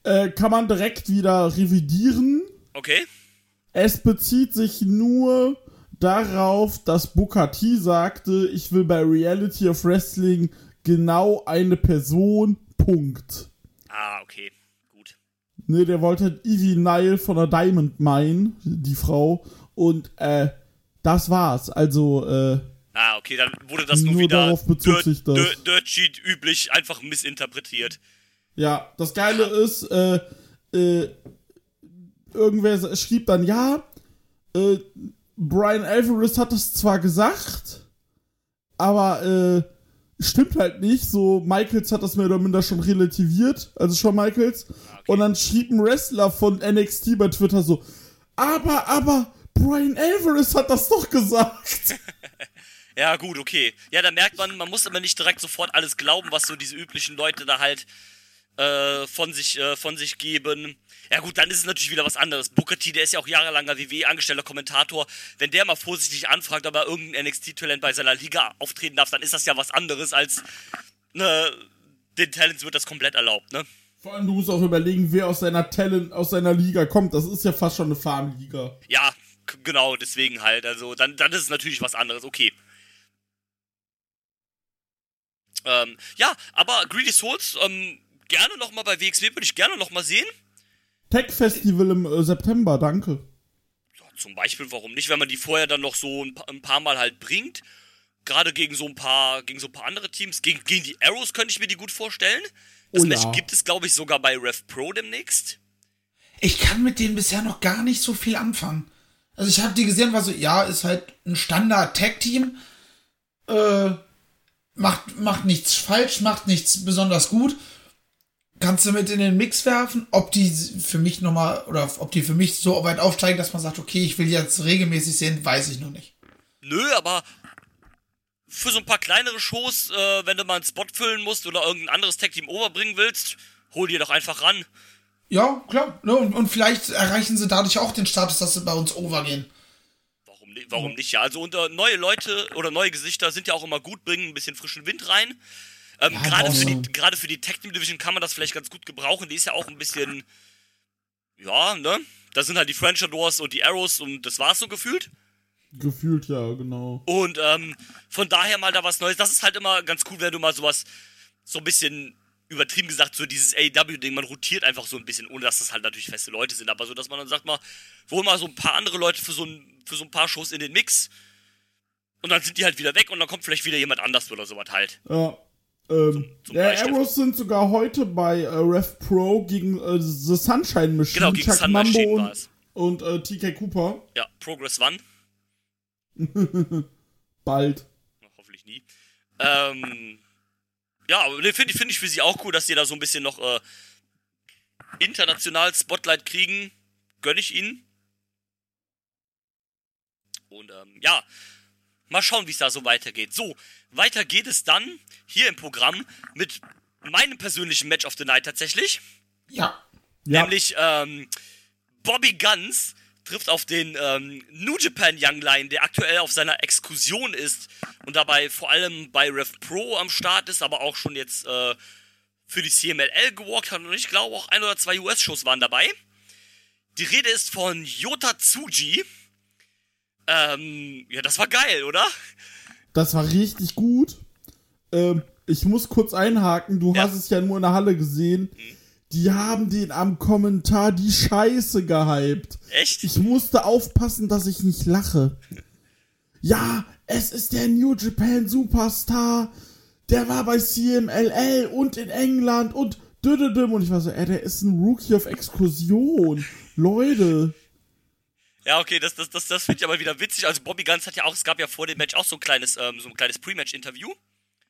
Äh, kann man direkt wieder revidieren. Okay. Es bezieht sich nur darauf, dass Booker T sagte, ich will bei Reality of Wrestling genau eine Person. Punkt. Ah, okay. Gut. Ne, der wollte halt Evie Nile von der Diamond Mine, die Frau. Und äh, das war's. Also, äh, Ah, okay, dann wurde das nur, Nur wieder darauf bezog sich das. Dirt, Dirt Sheet üblich einfach missinterpretiert. Ja, das Geile ist, äh, äh, irgendwer schrieb dann, ja, äh, Brian Alvarez hat das zwar gesagt, aber äh, stimmt halt nicht. So, Michaels hat das mehr oder minder schon relativiert, also schon Michaels. Und dann schrieb ein Wrestler von NXT bei Twitter so, aber, aber, Brian Alvarez hat das doch gesagt. Ja, gut, okay. Ja, da merkt man, man muss immer nicht direkt sofort alles glauben, was so diese üblichen Leute da halt äh, von, sich, äh, von sich geben. Ja gut, dann ist es natürlich wieder was anderes. Booker T, der ist ja auch jahrelanger WWE-angestellter Kommentator. Wenn der mal vorsichtig anfragt, ob er irgendein NXT-Talent bei seiner Liga auftreten darf, dann ist das ja was anderes als ne, den Talents wird das komplett erlaubt, ne? Vor allem, du musst auch überlegen, wer aus seiner Talent, aus seiner Liga kommt. Das ist ja fast schon eine Farmliga. Ja, genau, deswegen halt. Also, dann, dann ist es natürlich was anderes, okay. Ähm, ja, aber Greedy Souls, ähm, gerne nochmal bei WXW, würde ich gerne nochmal sehen. Tech Festival im äh, September, danke. Ja, zum Beispiel, warum nicht, wenn man die vorher dann noch so ein, ein paar Mal halt bringt. Gerade gegen so ein paar, gegen so ein paar andere Teams. Gegen, gegen die Arrows könnte ich mir die gut vorstellen. Das Oh Match gibt es, glaube ich, sogar bei Rev Pro demnächst. Ich kann mit denen bisher noch gar nicht so viel anfangen. Also ich habe die gesehen, war so, ja, ist halt ein Standard-Tag-Team. Äh, macht, macht nichts falsch, macht nichts besonders gut. Kannst du mit in den Mix werfen, ob die für mich nochmal, oder ob die für mich so weit aufsteigen, dass man sagt, okay, ich will die jetzt regelmäßig sehen, weiß ich noch nicht. Nö, aber für so ein paar kleinere Shows, äh, wenn du mal einen Spot füllen musst oder irgendein anderes Tag-Team overbringen willst, hol dir doch einfach ran. Ja, klar. Ne, und, und vielleicht erreichen sie dadurch auch den Status, dass sie bei uns overgehen. Warum, warum nicht? Ja, also unter neue Leute oder neue Gesichter sind ja auch immer gut, bringen ein bisschen frischen Wind rein. Ähm, Ja, gerade für die gerade für die Tech Team Division kann man das vielleicht ganz gut gebrauchen. Die ist ja auch ein bisschen ja, ne? Da sind halt die French Doors und die Arrows und das war's so gefühlt. Gefühlt ja, genau. Und ähm, von daher mal da was Neues. Das ist halt immer ganz cool, wenn du mal sowas so ein bisschen übertrieben gesagt, so dieses AEW-Ding, man rotiert einfach so ein bisschen, ohne dass das halt natürlich feste Leute sind, aber so, dass man dann sagt mal, holen mal so ein paar andere Leute für so ein, für so ein paar Shows in den Mix und dann sind die halt wieder weg und dann kommt vielleicht wieder jemand anders oder sowas halt. Ja. Ähm, Beispiel. Arrows sind sogar heute bei äh, Rev Pro gegen äh, The Sunshine Machine, Genau, gegen Chuck Sun Mambo Machine und, und äh, TK Cooper. Ja, Progress One, Bald. Hoffentlich nie. Ähm, ja, aber ne, finde ich, find ich für sie auch cool, dass sie da so ein bisschen noch äh, international Spotlight kriegen. Gönne ich ihnen. Und ähm, ja, mal schauen, wie es da so weitergeht. So, weiter geht es dann hier im Programm mit meinem persönlichen Match of the Night tatsächlich. Ja. Ja. Nämlich ähm, Bobby Guns trifft auf den ähm, New Japan Young Lion, der aktuell auf seiner Exkursion ist und dabei vor allem bei Rev Pro am Start ist, aber auch schon jetzt äh, für die CMLL gewalkt hat und ich glaube auch ein oder zwei US-Shows waren dabei. Die Rede ist von Yota Tsuji. Ähm, ja, das war geil, oder? Das war richtig gut. Ähm, ich muss kurz einhaken, du Ja. hast es ja nur in der Halle gesehen. Die haben den am Kommentar die Scheiße gehypt. Echt? Ich musste aufpassen, dass ich nicht lache. Ja, es ist der New Japan Superstar. Der war bei CMLL und in England und düdüdüm. Und ich war so, ey, der ist ein Rookie auf Exkursion. Leute. Ja, okay, das, das, das, das finde ich aber wieder witzig. Also Bobby Guns hat ja auch, es gab ja vor dem Match auch so ein kleines, ähm, so ein kleines Pre-Match-Interview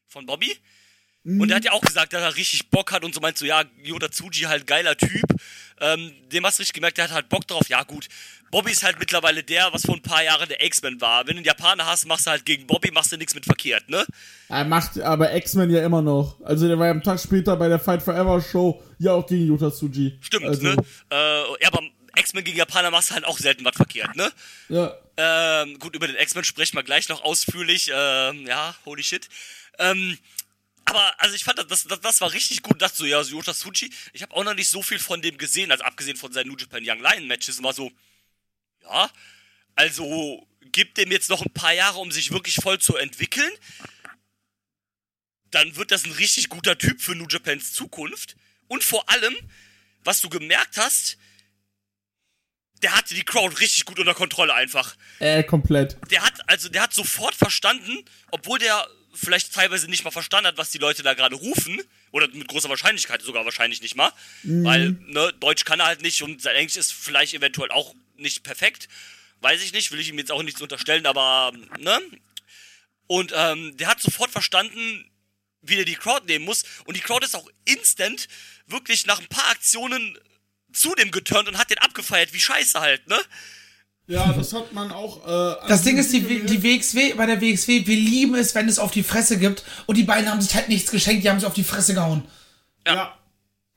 von Bobby. Und er hat ja auch gesagt, dass er richtig Bock hat und so meint so, ja, Yoda Tsuji halt geiler Typ. Ähm, dem hast du richtig gemerkt, der hat halt Bock drauf. Ja, gut. Bobby ist halt mittlerweile der, was vor ein paar Jahren der X-Men war. Wenn du einen Japaner hast, machst du halt gegen Bobby, machst du nichts mit verkehrt, ne? Er macht aber X-Men ja immer noch. Also der war ja am Tag später bei der Fight Forever Show ja auch gegen Yuta Tsuji. Stimmt, also, ne? Äh, ja, aber X-Men gegen Japaner machst du halt auch selten was verkehrt, ne? Ja. Ähm, gut, über den X-Men sprechen wir gleich noch ausführlich. Ähm, ja, holy shit. Ähm, aber, also ich fand, das, das, das war richtig gut. Dachte so, ja, so Yota Tsuji, ich habe auch noch nicht so viel von dem gesehen, also abgesehen von seinen New Japan Young Lion Matches. War so, ja, also gibt dem jetzt noch ein paar Jahre, um sich wirklich voll zu entwickeln. Dann wird das ein richtig guter Typ für New Japans Zukunft. Und vor allem, was du gemerkt hast, der hatte die Crowd richtig gut unter Kontrolle einfach. Äh, komplett. Der hat, also der hat sofort verstanden, obwohl der vielleicht teilweise nicht mal verstanden hat, was die Leute da gerade rufen. Oder mit großer Wahrscheinlichkeit sogar wahrscheinlich nicht mal. Weil, ne, Deutsch kann er halt nicht und sein Englisch ist vielleicht eventuell auch nicht perfekt. Weiß ich nicht, will ich ihm jetzt auch nichts unterstellen, aber, ne? Und ähm, der hat sofort verstanden, wie der die Crowd nehmen muss. Und die Crowd ist auch instant wirklich nach ein paar Aktionen zu dem geturnt und hat den abgefeiert, wie scheiße halt, ne? Ja, das hat man auch. Äh, Das Ding ist, die, die WXW, bei der WXW, wir lieben es, wenn es auf die Fresse gibt. Und die beiden haben sich halt nichts geschenkt, die haben sich auf die Fresse gehauen. Ja.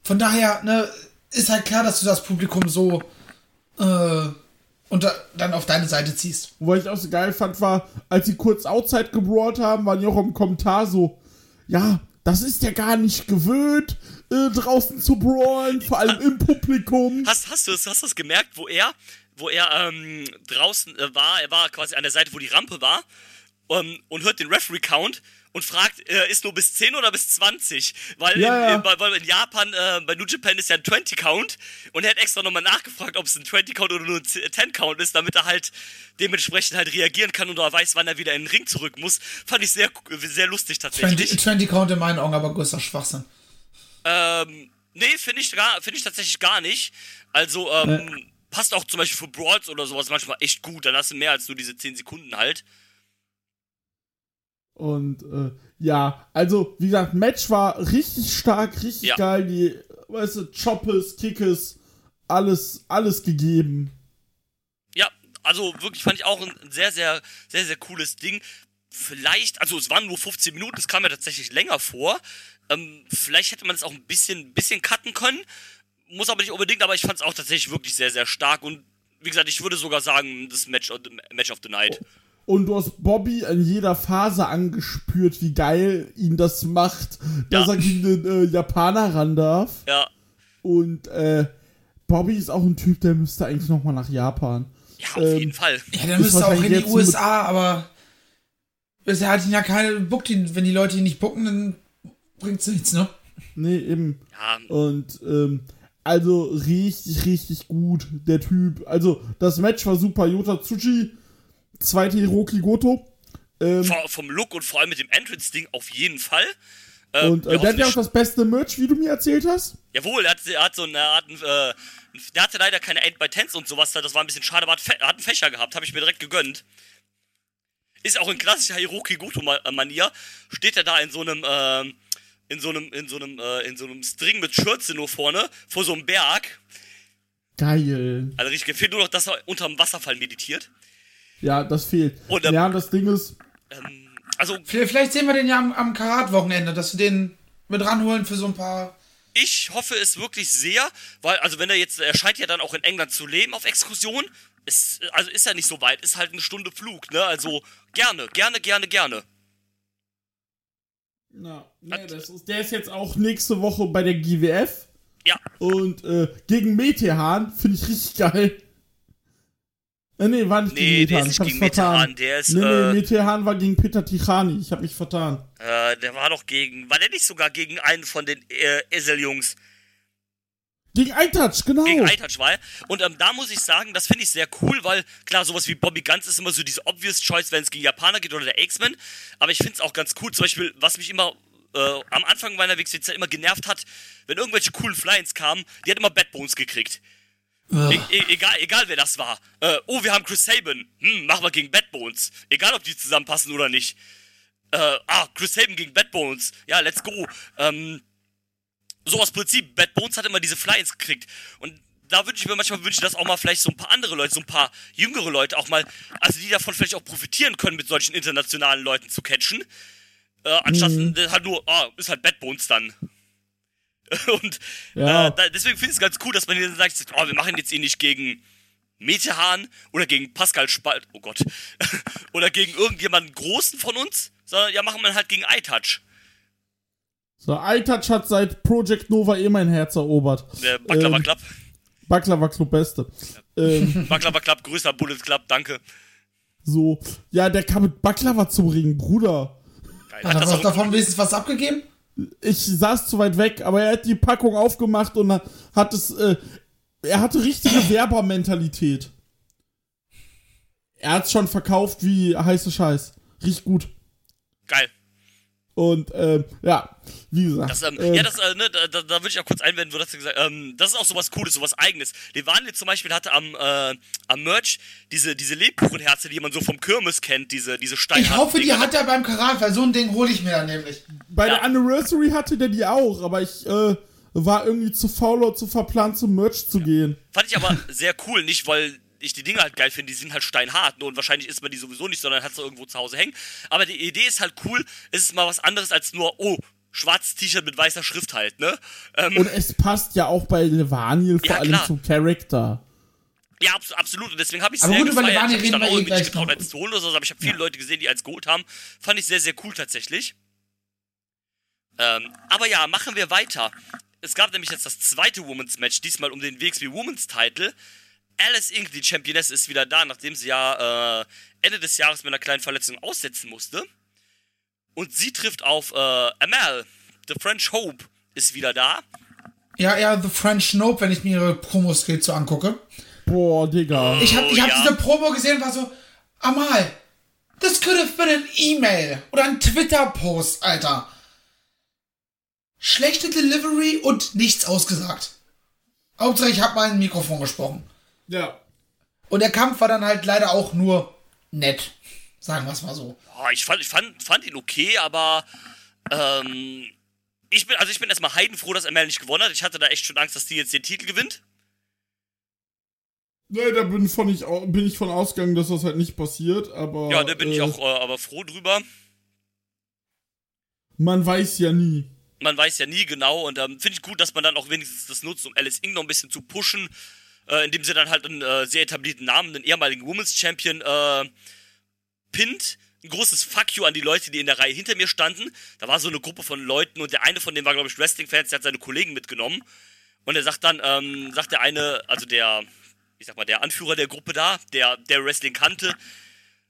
von daher, ne, ist halt klar, dass du das Publikum so äh, unter, dann auf deine Seite ziehst. Und was ich auch so geil fand, war, als sie kurz Outside gebrawlt haben, waren die auch im Kommentar so, ja, das ist ja gar nicht gewöhnt, äh, draußen zu brawlen, vor allem im Publikum. Hast, hast du es hast gemerkt, wo er, wo er ähm, draußen äh, war, er war quasi an der Seite, wo die Rampe war ähm, und hört den Referee-Count und fragt, äh, ist nur bis 10 oder bis 20? Weil, Ja, in, ja. in, weil- weil in Japan, äh, bei New Japan ist ja ein 20-Count und er hat extra nochmal nachgefragt, ob es ein 20-Count oder nur ein 10-Count ist, damit er halt dementsprechend halt reagieren kann und er weiß, wann er wieder in den Ring zurück muss. Fand ich sehr, sehr lustig 20, tatsächlich. 20 Count in meinen Augen, aber größter Schwachsinn. Ähm, nee, finde ich, gar- find ich tatsächlich gar nicht. Also, ähm, passt auch zum Beispiel für Brawls oder sowas manchmal echt gut. Dann hast du mehr als nur diese 10 Sekunden halt. Und äh, ja, also wie gesagt, Match war richtig stark, richtig Ja. geil. Die, weißt du, Choppes, Kickes, alles, alles gegeben. Ja, also wirklich fand ich auch ein sehr, sehr, sehr, sehr cooles Ding. Vielleicht, also es waren nur 15 Minuten, es kam mir tatsächlich länger vor. Ähm, vielleicht hätte man es auch ein bisschen, bisschen cutten können. Muss aber nicht unbedingt, aber ich fand es auch tatsächlich wirklich sehr, sehr stark. Und wie gesagt, ich würde sogar sagen, das Match of the, Match of the Night. Und du hast Bobby in jeder Phase angespürt, wie geil ihn das macht, dass Ja. er gegen den äh, Japaner ran darf. Ja, Und äh, Bobby ist auch ein Typ, der müsste eigentlich nochmal nach Japan. ja, auf Ähm, jeden Fall. Ja, der müsste auch in die USA, aber bisher hat ihn ja keine buckt ihn, wenn die Leute ihn nicht bucken, dann bringt's nichts, ne? Nee, eben. Ja, Und ähm, also richtig, richtig gut, der Typ. Also das Match war super. Yota Tsuchi, zweite Hiroki Goto. Ähm, vor, vom Look und vor allem mit dem Entrance-Ding auf jeden Fall. Äh, und äh, der hat ja auch hoffen- das beste Merch, wie du mir erzählt hast. Jawohl, er hat, er hat so eine Art, äh, der hatte leider keine 8 by 10s und sowas, das war ein bisschen schade, aber hat, er hat einen Fächer gehabt, habe ich mir direkt gegönnt. Ist auch in klassischer Hiroki Goto-Manier, steht er da in so einem, ähm, in so einem, in so einem, äh, in so einem String mit Schürze nur vorne, vor so einem Berg. Geil. Also richtig, fehlt nur noch, dass er unterm Wasserfall meditiert. Ja, das fehlt. Und, ähm, ja, das Ding ist, Ähm, also, Vielleicht sehen wir den ja am, am Karat-Wochenende, dass wir den mit ranholen für so ein paar. ich hoffe es wirklich sehr, weil, also wenn er jetzt, er scheint ja dann auch in England zu leben auf Exkursion, ist, also ist er nicht so weit, ist halt eine Stunde Flug, ne, also gerne, gerne, gerne, gerne. na, nee, das ist, der ist jetzt auch nächste Woche bei der GWF. Ja, Und äh, gegen Metehan finde ich richtig geil. Äh, nee, war nicht Nee, gegen Metehan. ist Ich gegen. Metehan, der ist, Nee, nee, äh, Metehan war gegen Peter Tichani. Ich hab mich vertan. äh, der war doch gegen, war der nicht sogar gegen einen von den äh, Esel-Jungs, Gegen Eintouch, genau. gegen iTouch war er. Und ähm, da muss ich sagen, das finde ich sehr cool, weil klar, sowas wie Bobby Guns ist immer so diese obvious choice, wenn es gegen Japaner geht oder der X-Men. Aber ich finde es auch ganz cool, zum Beispiel, was mich immer äh, am Anfang meiner Wechselzeit immer genervt hat, wenn irgendwelche coolen Fly-Ins kamen, die hat immer Bad Bones gekriegt. E e egal, egal wer das war. Äh, oh, wir haben Chris Sabin. Hm, machen wir gegen Bad Bones. Egal, ob die zusammenpassen oder nicht. Äh, ah, Chris Sabin gegen Bad Bones. Ja, let's go. Ähm, so aus Prinzip, Bad Bones hat immer diese Fly-Ins gekriegt. Und da wünsche ich mir manchmal wünsche, dass auch mal vielleicht so ein paar andere Leute, so ein paar jüngere Leute auch mal, also die davon vielleicht auch profitieren können, mit solchen internationalen Leuten zu catchen. Äh, anstatt Mhm. äh, halt nur, ah, ist halt Bad Bones dann. Und Ja. äh, da, deswegen finde ich es ganz cool, dass man hier sagt, oh, wir machen jetzt ihn nicht gegen Metehahn oder gegen Pascal Spalt, oh Gott, oder gegen irgendjemanden Großen von uns, sondern ja, machen wir halt gegen iTouch. So, Eintouch hat seit Project Nova eh mein Herz erobert. Der Baklava Ähm, Club. Baklava Club Beste. ähm, Baklava Club, größter Bullet Club, danke. so, ja, der kam mit Baklava zum Ring, Bruder. Geil. Hat Hat er das auch auch, davon wenigstens was abgegeben? Ich saß zu weit weg, aber er hat die Packung aufgemacht und hat es, äh, er hatte richtige Werbermentalität. Er hat's schon verkauft wie heiße Scheiß. Riecht gut. geil. Und, ähm, ja, wie gesagt. Das, ähm, ähm, ja, das, äh, ne, da, da, da würde ich auch kurz einwenden, du hast ja gesagt, ähm, das ist auch sowas Cooles, sowas Eigenes. Levaniel zum Beispiel hatte am, äh, am Merch diese, diese Lebkuchenherze, die man so vom Kirmes kennt, diese, diese Steine. Ich hoffe, die hat er beim Karat, weil so ein Ding hole ich mir dann nämlich. Bei Ja. der Anniversary hatte der die auch, aber ich äh, war irgendwie zu faul oder zu verplant zum Merch zu gehen. Fand ich aber sehr cool, nicht weil ich die Dinge halt geil finde, die sind halt steinhart ne, und wahrscheinlich isst man die sowieso nicht, sondern hat sie irgendwo zu Hause hängen. Aber die Idee ist halt cool, es ist mal was anderes als nur, oh, schwarzes T-Shirt mit weißer Schrift halt, ne? Ähm, Und es passt ja auch bei Levaniel vor Ja, allem klar. zum Charakter. Ja, abs absolut. Und deswegen habe ich es Aber sehr gut, gefeiert. Ich hab mich dann auch eh irgendwie nicht gleich getraut, eins zu holen oder so, aber ich habe viele Leute gesehen, die als geholt haben. Fand ich sehr, sehr cool tatsächlich. Ähm, aber ja, machen wir weiter. Es gab nämlich jetzt das zweite Women's Match, diesmal um den WXW Women's Title. Alice Inc., die Championess, ist wieder da, nachdem sie ja äh, Ende des Jahres mit einer kleinen Verletzung aussetzen musste. Und sie trifft auf äh, Amal, The French Hope, ist wieder da. Ja, ja, The French Nope, wenn ich mir ihre Promo-Skills so angucke. Boah, Digga. Ich habe ich hab ja. diese Promo gesehen und war so, Amal, das could have been an E-Mail oder ein Twitter-Post, Alter. Schlechte Delivery und nichts ausgesagt. Hauptsache, ich habe mal ein Mikrofon gesprochen. Ja. Und der Kampf war dann halt leider auch nur nett. Sagen wir es mal so. Oh, ich fand, ich fand, fand ihn okay, aber ähm, ich bin, also ich bin erstmal heidenfroh, dass Amal nicht gewonnen hat. Ich hatte da echt schon Angst, dass die jetzt den Titel gewinnt. Nee, da bin, von ich, bin ich von ausgegangen, dass das halt nicht passiert, aber. Ja, da bin ich äh, auch äh, aber froh drüber. Man weiß ja nie. Man weiß ja nie genau und ähm, finde ich gut, dass man dann auch wenigstens das nutzt, um Alice Ing noch ein bisschen zu pushen, äh, indem sie dann halt einen äh, sehr etablierten Namen, einen ehemaligen Women's Champion, äh, pinnt. Ein großes Fuck you an die Leute, die in der Reihe hinter mir standen. Da war so eine Gruppe von Leuten und der eine von denen war, glaube ich, Wrestling-Fans, der hat seine Kollegen mitgenommen. Und er sagt dann, ähm, sagt der eine, also der, ich sag mal, der Anführer der Gruppe da, der, der Wrestling kannte,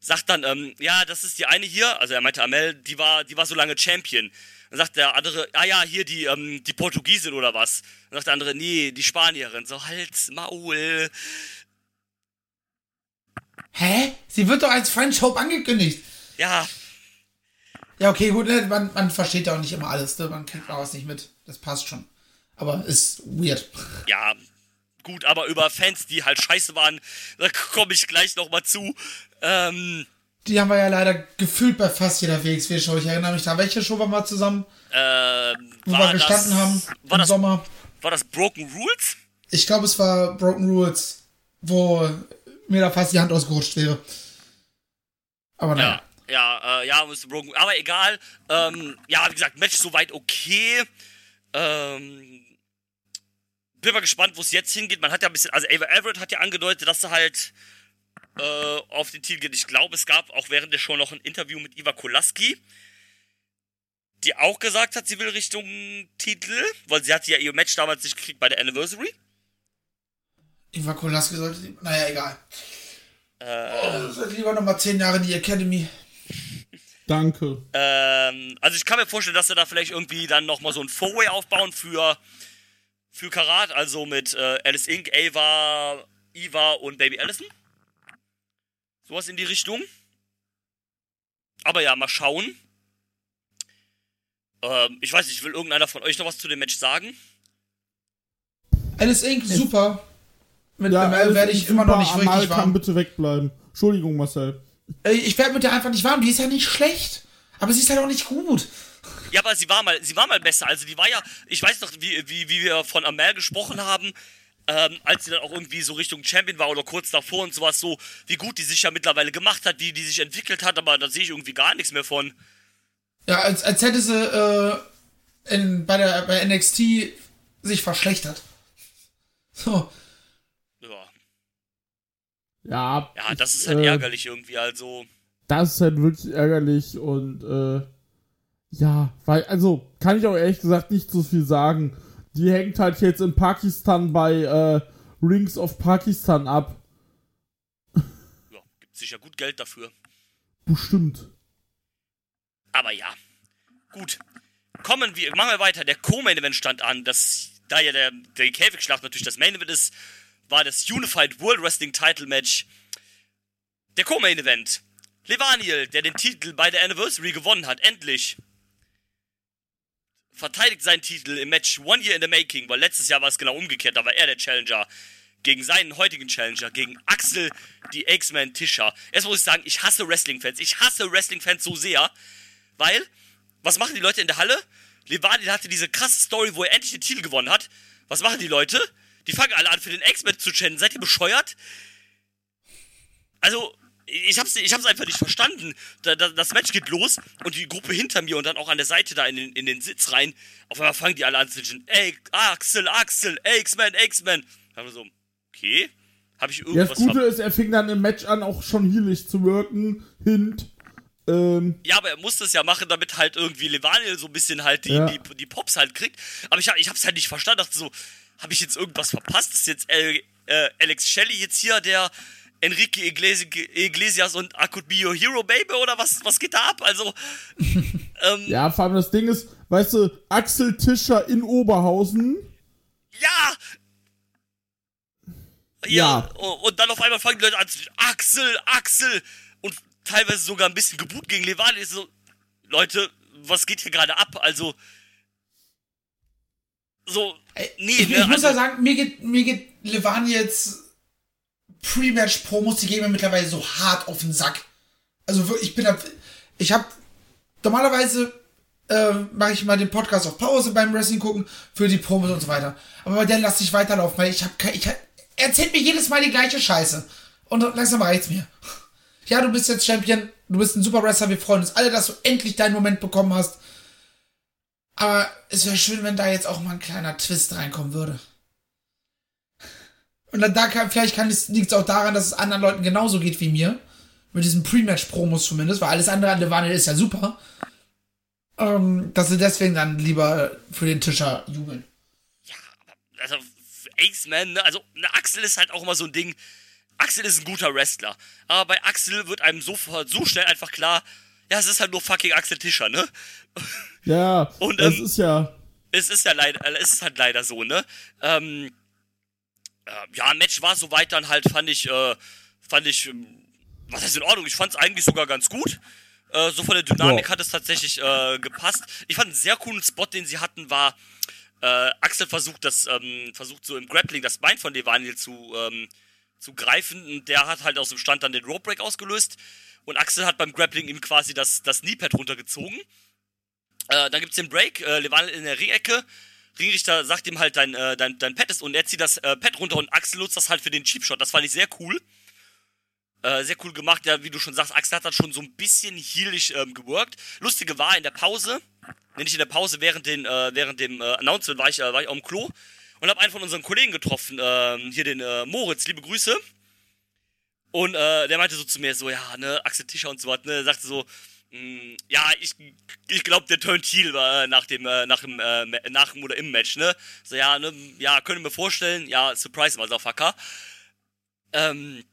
sagt dann, ähm, ja, das ist die eine hier, also er meinte Amel, die war, die war so lange Champion. Dann sagt der andere, ah ja, hier die, ähm, die Portugiesin oder was. Dann sagt der andere, nee, die Spanierin. So, Hals, Maul. Hä? Sie wird doch als French Hope angekündigt. Ja, Ja, okay, gut, ne? man, man versteht ja auch nicht immer alles, ne? man kriegt auch was nicht mit. Das passt schon. Aber ist weird. ja, gut, aber über Fans, die halt scheiße waren, da komme ich gleich nochmal zu. Ähm, Die haben wir ja leider gefühlt bei fast jeder WXW-Show. Ich erinnere mich da. Welche Show waren wir zusammen, ähm, wo wir gestanden das, haben War im das, Sommer? war das Broken Rules? Ich glaube, es war Broken Rules, wo mir da fast die Hand ausgerutscht wäre. Aber naja. Ja, ja, äh, ja. Broken. Aber egal. Ähm, ja, wie gesagt, Match soweit okay. Ähm, bin mal gespannt, wo es jetzt hingeht. Man hat ja ein bisschen, also Ava Everett hat ja angedeutet, dass sie halt äh, auf den Titel geht. Ich glaube, es gab auch während der Show noch ein Interview mit Iva Kolaski, die auch gesagt hat, sie will Richtung Titel, weil sie hatte ja ihr Match damals nicht gekriegt bei der Anniversary. Iva Kolaski sollte. Naja, egal. Äh, Oh, sollte lieber nochmal zehn Jahre in die Academy. Danke. Ähm, also ich kann mir vorstellen, dass sie da vielleicht irgendwie dann nochmal so ein Four-Way aufbauen für, für Karat, also mit äh, Alice Inc., Ava, Eva und Baby Allison. Sowas in die Richtung. Aber ja, mal schauen. Ähm, ich weiß nicht, will irgendeiner von euch noch was zu dem Match sagen? Alice Inc., super. Mit Ja, ML werde ich immer noch nicht Amal richtig kann warm. bitte wegbleiben. Entschuldigung, Marcel. Äh, Ich werde mit der einfach nicht warm. Die ist ja nicht schlecht. Aber sie ist halt auch nicht gut. Ja, aber sie war mal, sie war mal besser. Also die war ja, ich weiß noch, wie, wie, wie wir von Amel gesprochen haben, ähm, als sie dann auch irgendwie so Richtung Champion war oder kurz davor und sowas, so wie gut die sich ja mittlerweile gemacht hat, wie die sich entwickelt hat, aber da sehe ich irgendwie gar nichts mehr von. Ja, als, als hätte sie äh, in, bei, der, bei NXT sich verschlechtert. So. Ja, Ja, ja das ist halt äh, ärgerlich irgendwie, also. Das ist halt wirklich ärgerlich und äh, ja, weil, also, kann ich auch ehrlich gesagt nicht so viel sagen. Die hängt halt jetzt in Pakistan bei äh, Rings of Pakistan ab. Ja, gibt sicher gut Geld dafür. Bestimmt. Aber ja. Gut. Kommen wir, machen wir weiter. Der Co-Main-Event stand an. Das, da ja der, der Käfigschlacht natürlich das Main-Event ist, war das Unified World Wrestling Title Match. Der Co-Main-Event. Levaniel, der den Titel bei der Anniversary gewonnen hat, endlich. Verteidigt seinen Titel im Match One Year in the Making, weil letztes Jahr war es genau umgekehrt, da war er der Challenger. Gegen seinen heutigen Challenger, gegen Axel, die X-Men Tischer. Erst muss ich sagen, ich hasse Wrestling-Fans. Ich hasse Wrestling-Fans so sehr, weil, was machen die Leute in der Halle? Levaniel hatte diese krasse Story, wo er endlich den Titel gewonnen hat. Was machen die Leute? Die fangen alle an, für den X-Men zu channen. Seid ihr bescheuert? Also, ich hab's, ich hab's einfach nicht verstanden. Da, da, das Match geht los und die Gruppe hinter mir und dann auch an der Seite da in den, in den Sitz rein. Auf einmal fangen die alle an zu zwischen, ey, Axel, Axel, X-Men, X-Men. Da haben wir so, okay, habe ich Ja, irgendwas das Gute ist, er fing dann im Match an, auch schon heelig zu wirken. Hint. Ähm, Ja, aber er musste es ja machen, damit halt irgendwie Levaniel so ein bisschen halt die, Ja. die, die Pops halt kriegt. Aber ich, hab- ich hab's halt nicht verstanden. Dachte so, habe ich jetzt irgendwas verpasst? Ist jetzt El, äh, Alex Shelley jetzt hier der Enrique Iglesi- Iglesias und I could be your hero, baby? Oder was, was geht da ab? Also, ähm, ja, vor allem das Ding ist, weißt du, Axel Tischer in Oberhausen. ja! Ja, Ja. Und, und dann auf einmal fangen die Leute an zu Axel, Axel! Und teilweise sogar ein bisschen geboot gegen Levaniel. Ist so, Leute, was geht hier gerade ab? Also, so, nee, ich, ne, ich muss also- ja sagen, mir geht, mir geht Levan jetzt Pre-Match-Promos, die gehen mir mittlerweile so hart auf den Sack. Also ich bin da, ich hab, normalerweise äh, mache ich mal den Podcast auf Pause beim Wrestling gucken für die Promos und so weiter. Aber bei der lasse ich weiterlaufen, weil ich habe ich hab, er erzählt mir jedes Mal die gleiche Scheiße. Und langsam reicht's mir. Ja, du bist jetzt Champion, du bist ein super Wrestler, wir freuen uns alle, dass du endlich deinen Moment bekommen hast. Aber es wäre schön, wenn da jetzt auch mal ein kleiner Twist reinkommen würde. Und dann da kann, vielleicht kann es, liegt es auch daran, dass es anderen Leuten genauso geht wie mir. Mit diesen Pre-Match-Promos zumindest, weil alles andere an Levaniel ist ja super. Ähm, dass sie deswegen dann lieber für den Tischer jubeln. Ja, aber also X-Men, ne? also eine Axel ist halt auch immer so ein Ding. Axel ist ein guter Wrestler, aber bei Axel wird einem sofort so schnell einfach klar, ja, es ist halt nur fucking Axel Tischer, ne? Ja, Und, das ähm, ist ja. Es ist ja leider, äh, es ist halt leider so, ne? Ähm, äh, ja, Match war soweit dann halt, fand ich, äh, fand ich, ähm, was heißt in Ordnung? Ich fand es eigentlich sogar ganz gut. Äh, so von der Dynamik Ja. hat es tatsächlich äh, gepasst. Ich fand einen sehr coolen Spot, den sie hatten, war, äh, Axel versucht das, ähm, versucht so im Grappling das Bein von Levaniel zu, ähm, zu greifen und der hat halt aus dem Stand dann den Rope Break ausgelöst und Axel hat beim Grappling ihm quasi das, das Kneepad runtergezogen. Äh, dann gibt's den Break, äh, Levaniel in der Ringecke. Ringrichter sagt ihm halt, dein, äh, dein, dein Pad ist und er zieht das äh, Pad runter und Axel nutzt das halt für den Cheap Shot. Das fand ich sehr cool. Äh, sehr cool gemacht. Ja, wie du schon sagst, Axel hat das schon so ein bisschen heelig ähm, geworkt. Lustige war in der Pause, wenn ich in der Pause während, den, äh, während dem äh, Announcement war ich, äh, war ich auf dem Klo und habe einen von unseren Kollegen getroffen, ähm, hier den äh, Moritz, liebe Grüße. Und äh, der meinte so zu mir so, ja, ne, Axel Tischer und so was, ne, sagte so, ja, ich, ich glaube, der turned heel äh, nach dem, äh, nach dem, äh, nach dem oder im Match, ne. So, ja, ne, ja, können wir mir vorstellen, ja, Surprise, Motherfucker. Ähm,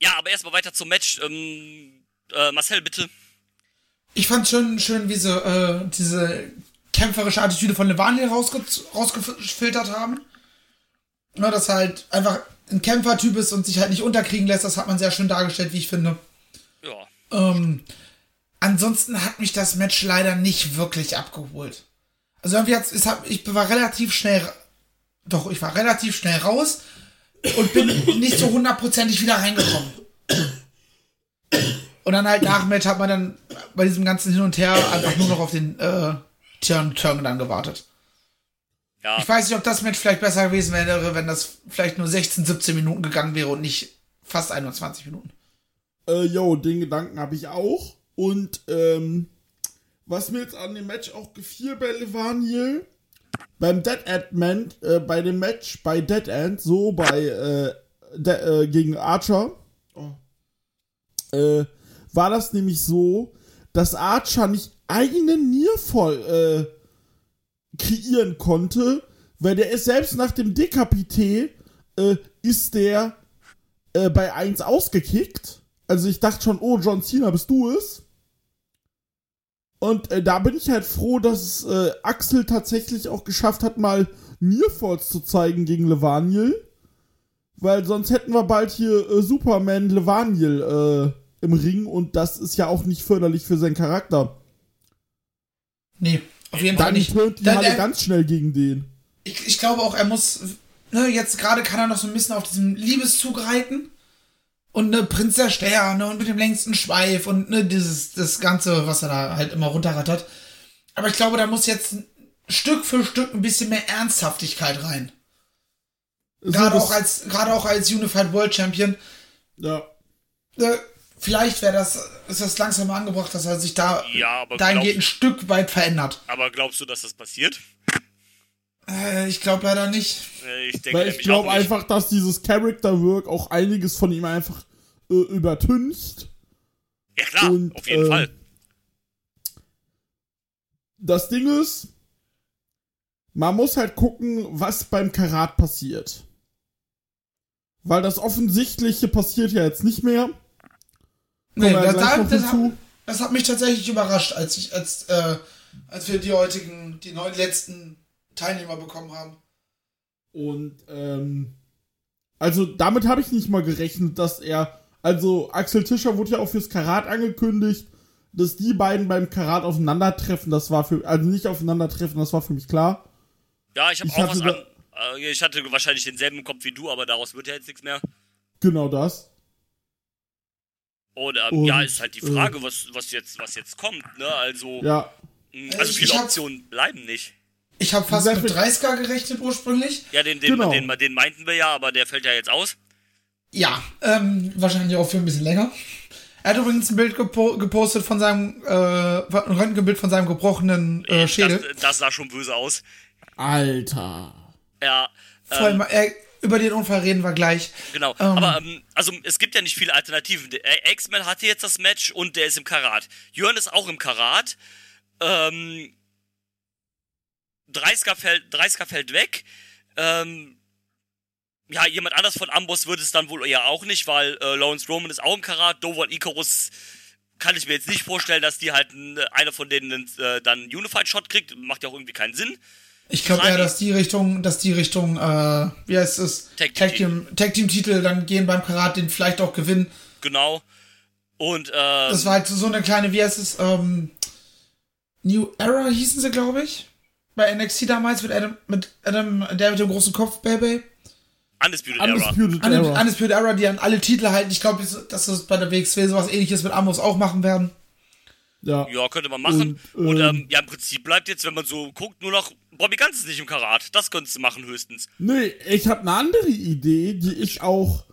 ja, aber erstmal weiter zum Match. Ähm, äh, Marcel, bitte. Ich fand schön, schön, wie sie äh, diese kämpferische Attitüde von Levaniel rausge rausgefiltert haben. Na, dass er halt einfach ein Kämpfertyp ist und sich halt nicht unterkriegen lässt, das hat man sehr schön dargestellt, wie ich finde. Ja. Ähm, ansonsten hat mich das Match leider nicht wirklich abgeholt. Also irgendwie hat's, es hat, ich war relativ schnell, doch, ich war relativ schnell raus und bin nicht so hundertprozentig wieder reingekommen. Und dann halt nach dem Match hat man dann bei diesem ganzen Hin und Her einfach nur noch auf den äh, Turn, Turn dann gewartet. Ja. Ich weiß nicht, ob das Match vielleicht besser gewesen wäre, wenn das vielleicht nur 16, 17 Minuten gegangen wäre und nicht fast 21 Minuten. Äh, yo, den Gedanken habe ich auch. Und ähm, was mir jetzt an dem Match auch gefiel bei Levaniel, beim Dead End Man, äh, bei dem Match bei Dead End, so bei äh, de, äh, gegen Archer, oh, äh, war das nämlich so, dass Archer nicht einen Nierfall äh, kreieren konnte, weil der ist selbst nach dem Dekapité äh, ist der bei 1 ausgekickt. Also ich dachte schon, oh, John Cena, bist du es? Und äh, da bin ich halt froh, dass äh, Axel tatsächlich auch geschafft hat, mal Nearfalls zu zeigen gegen Levaniel. Weil sonst hätten wir bald hier äh, Superman Levaniel äh, im Ring und das ist ja auch nicht förderlich für seinen Charakter. Nee, auf jeden Fall Dann nicht. turnt die Dann, Halle ganz schnell gegen den. ich, ich glaube auch, er muss, ne, jetzt gerade kann er noch so ein bisschen auf diesem Liebeszug reiten. Und ne, Prinz der Sterne und mit dem längsten Schweif und ne, dieses, das Ganze, was er da halt immer runterrattert. Aber ich glaube, da muss jetzt Stück für Stück ein bisschen mehr Ernsthaftigkeit rein. So, Gerade auch als, gerade auch als Unified World Champion. Ja. äh, vielleicht wäre das, ist das langsam angebracht, dass er sich da Ja, dahingehend ein Stück weit verändert. Aber glaubst du, dass das passiert? Äh, ich glaube leider nicht. Äh, Ich denke Weil ich glaube einfach, dass dieses Character Work auch einiges von ihm einfach äh, übertüncht. Ja klar, und, auf jeden ähm, Fall. Das Ding ist, man muss halt gucken, was beim Karat passiert. Weil das Offensichtliche passiert ja jetzt nicht mehr. Nee, das, gleich das, hat, das hat mich tatsächlich überrascht, als ich, als, äh, als wir die heutigen, die neun letzten Teilnehmer bekommen haben. Und ähm, also damit habe ich nicht mal gerechnet, dass er, also Axel Tischer wurde ja auch fürs Karat angekündigt, dass die beiden beim Karat aufeinandertreffen. Das war für, also nicht aufeinandertreffen, das war für mich klar. Ja, ich habe auch was an. Äh, ich hatte wahrscheinlich denselben Kopf wie du, aber daraus wird ja jetzt nichts mehr. Genau das. Und, ähm, Und, ja, ist halt die äh, Frage, was, was, jetzt, was jetzt kommt, ne? Also, Ja, mh, also ich viele Optionen bleiben nicht. Ich habe fast mit viel- 30er gerechnet ursprünglich. Ja, den, den, Genau. den, den meinten wir ja, aber der fällt ja jetzt aus. Ja, ähm, wahrscheinlich auch für ein bisschen länger. Er hat übrigens ein Bild gepo gepostet von seinem, äh, ein Röntgenbild von seinem gebrochenen äh, Schädel. Das, das sah schon böse aus. Alter. Ja. Vor allem, Ähm, er, über den Unfall reden wir gleich. genau. ähm, aber ähm, also es gibt ja nicht viele Alternativen. Der äh, X-Men hatte jetzt das Match und der ist im Karat. Jörn ist auch im Karat. Ähm, 30er fällt, 30er fällt weg. Ähm, ja, jemand anders von Amboss wird es dann wohl ja auch nicht, weil äh, Lawrence Roman ist auch im Karat. Dover und Icarus kann ich mir jetzt nicht vorstellen, dass die halt einer von denen äh, dann einen Unified Shot kriegt. Macht ja auch irgendwie keinen Sinn. Ich glaube eher, dass die Richtung, dass die Richtung, äh, wie heißt es, Tag Team Tag Team, Tag Team Titel dann gehen beim Karat, den vielleicht auch gewinnen. Genau. Und äh, Das war halt so eine kleine, wie heißt es, ähm, New Era hießen sie, glaube ich. Bei NXT damals mit Adam, mit Adam, der mit dem großen Kopf, Baby. Undisputed Era. Undisputed Undis- Era. Undisputed Era, die an alle Titel halten. Ich glaube, dass es bei der WXW sowas ähnliches mit Amos auch machen werden. Ja. Ja, könnte man machen. Und, Und, ähm, ähm, ja, im Prinzip bleibt jetzt, wenn man so guckt, nur noch Bobby Ganz ist nicht im Karat. Das könntest du machen höchstens. Nee, ich habe eine andere Idee, die ich auch,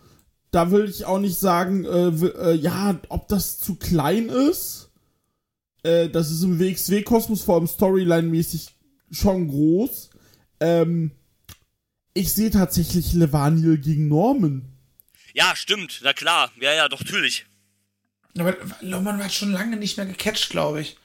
da will ich auch nicht sagen, äh, äh, ja, ob das zu klein ist. Äh, das ist im WXW-Kosmos vor allem Storyline-mäßig schon groß. Ähm, ich sehe tatsächlich Levaniel gegen Norman. Ja, stimmt. Na klar. Ja, ja, doch, natürlich. Aber Lohmann hat schon lange nicht mehr gecatcht, glaube ich.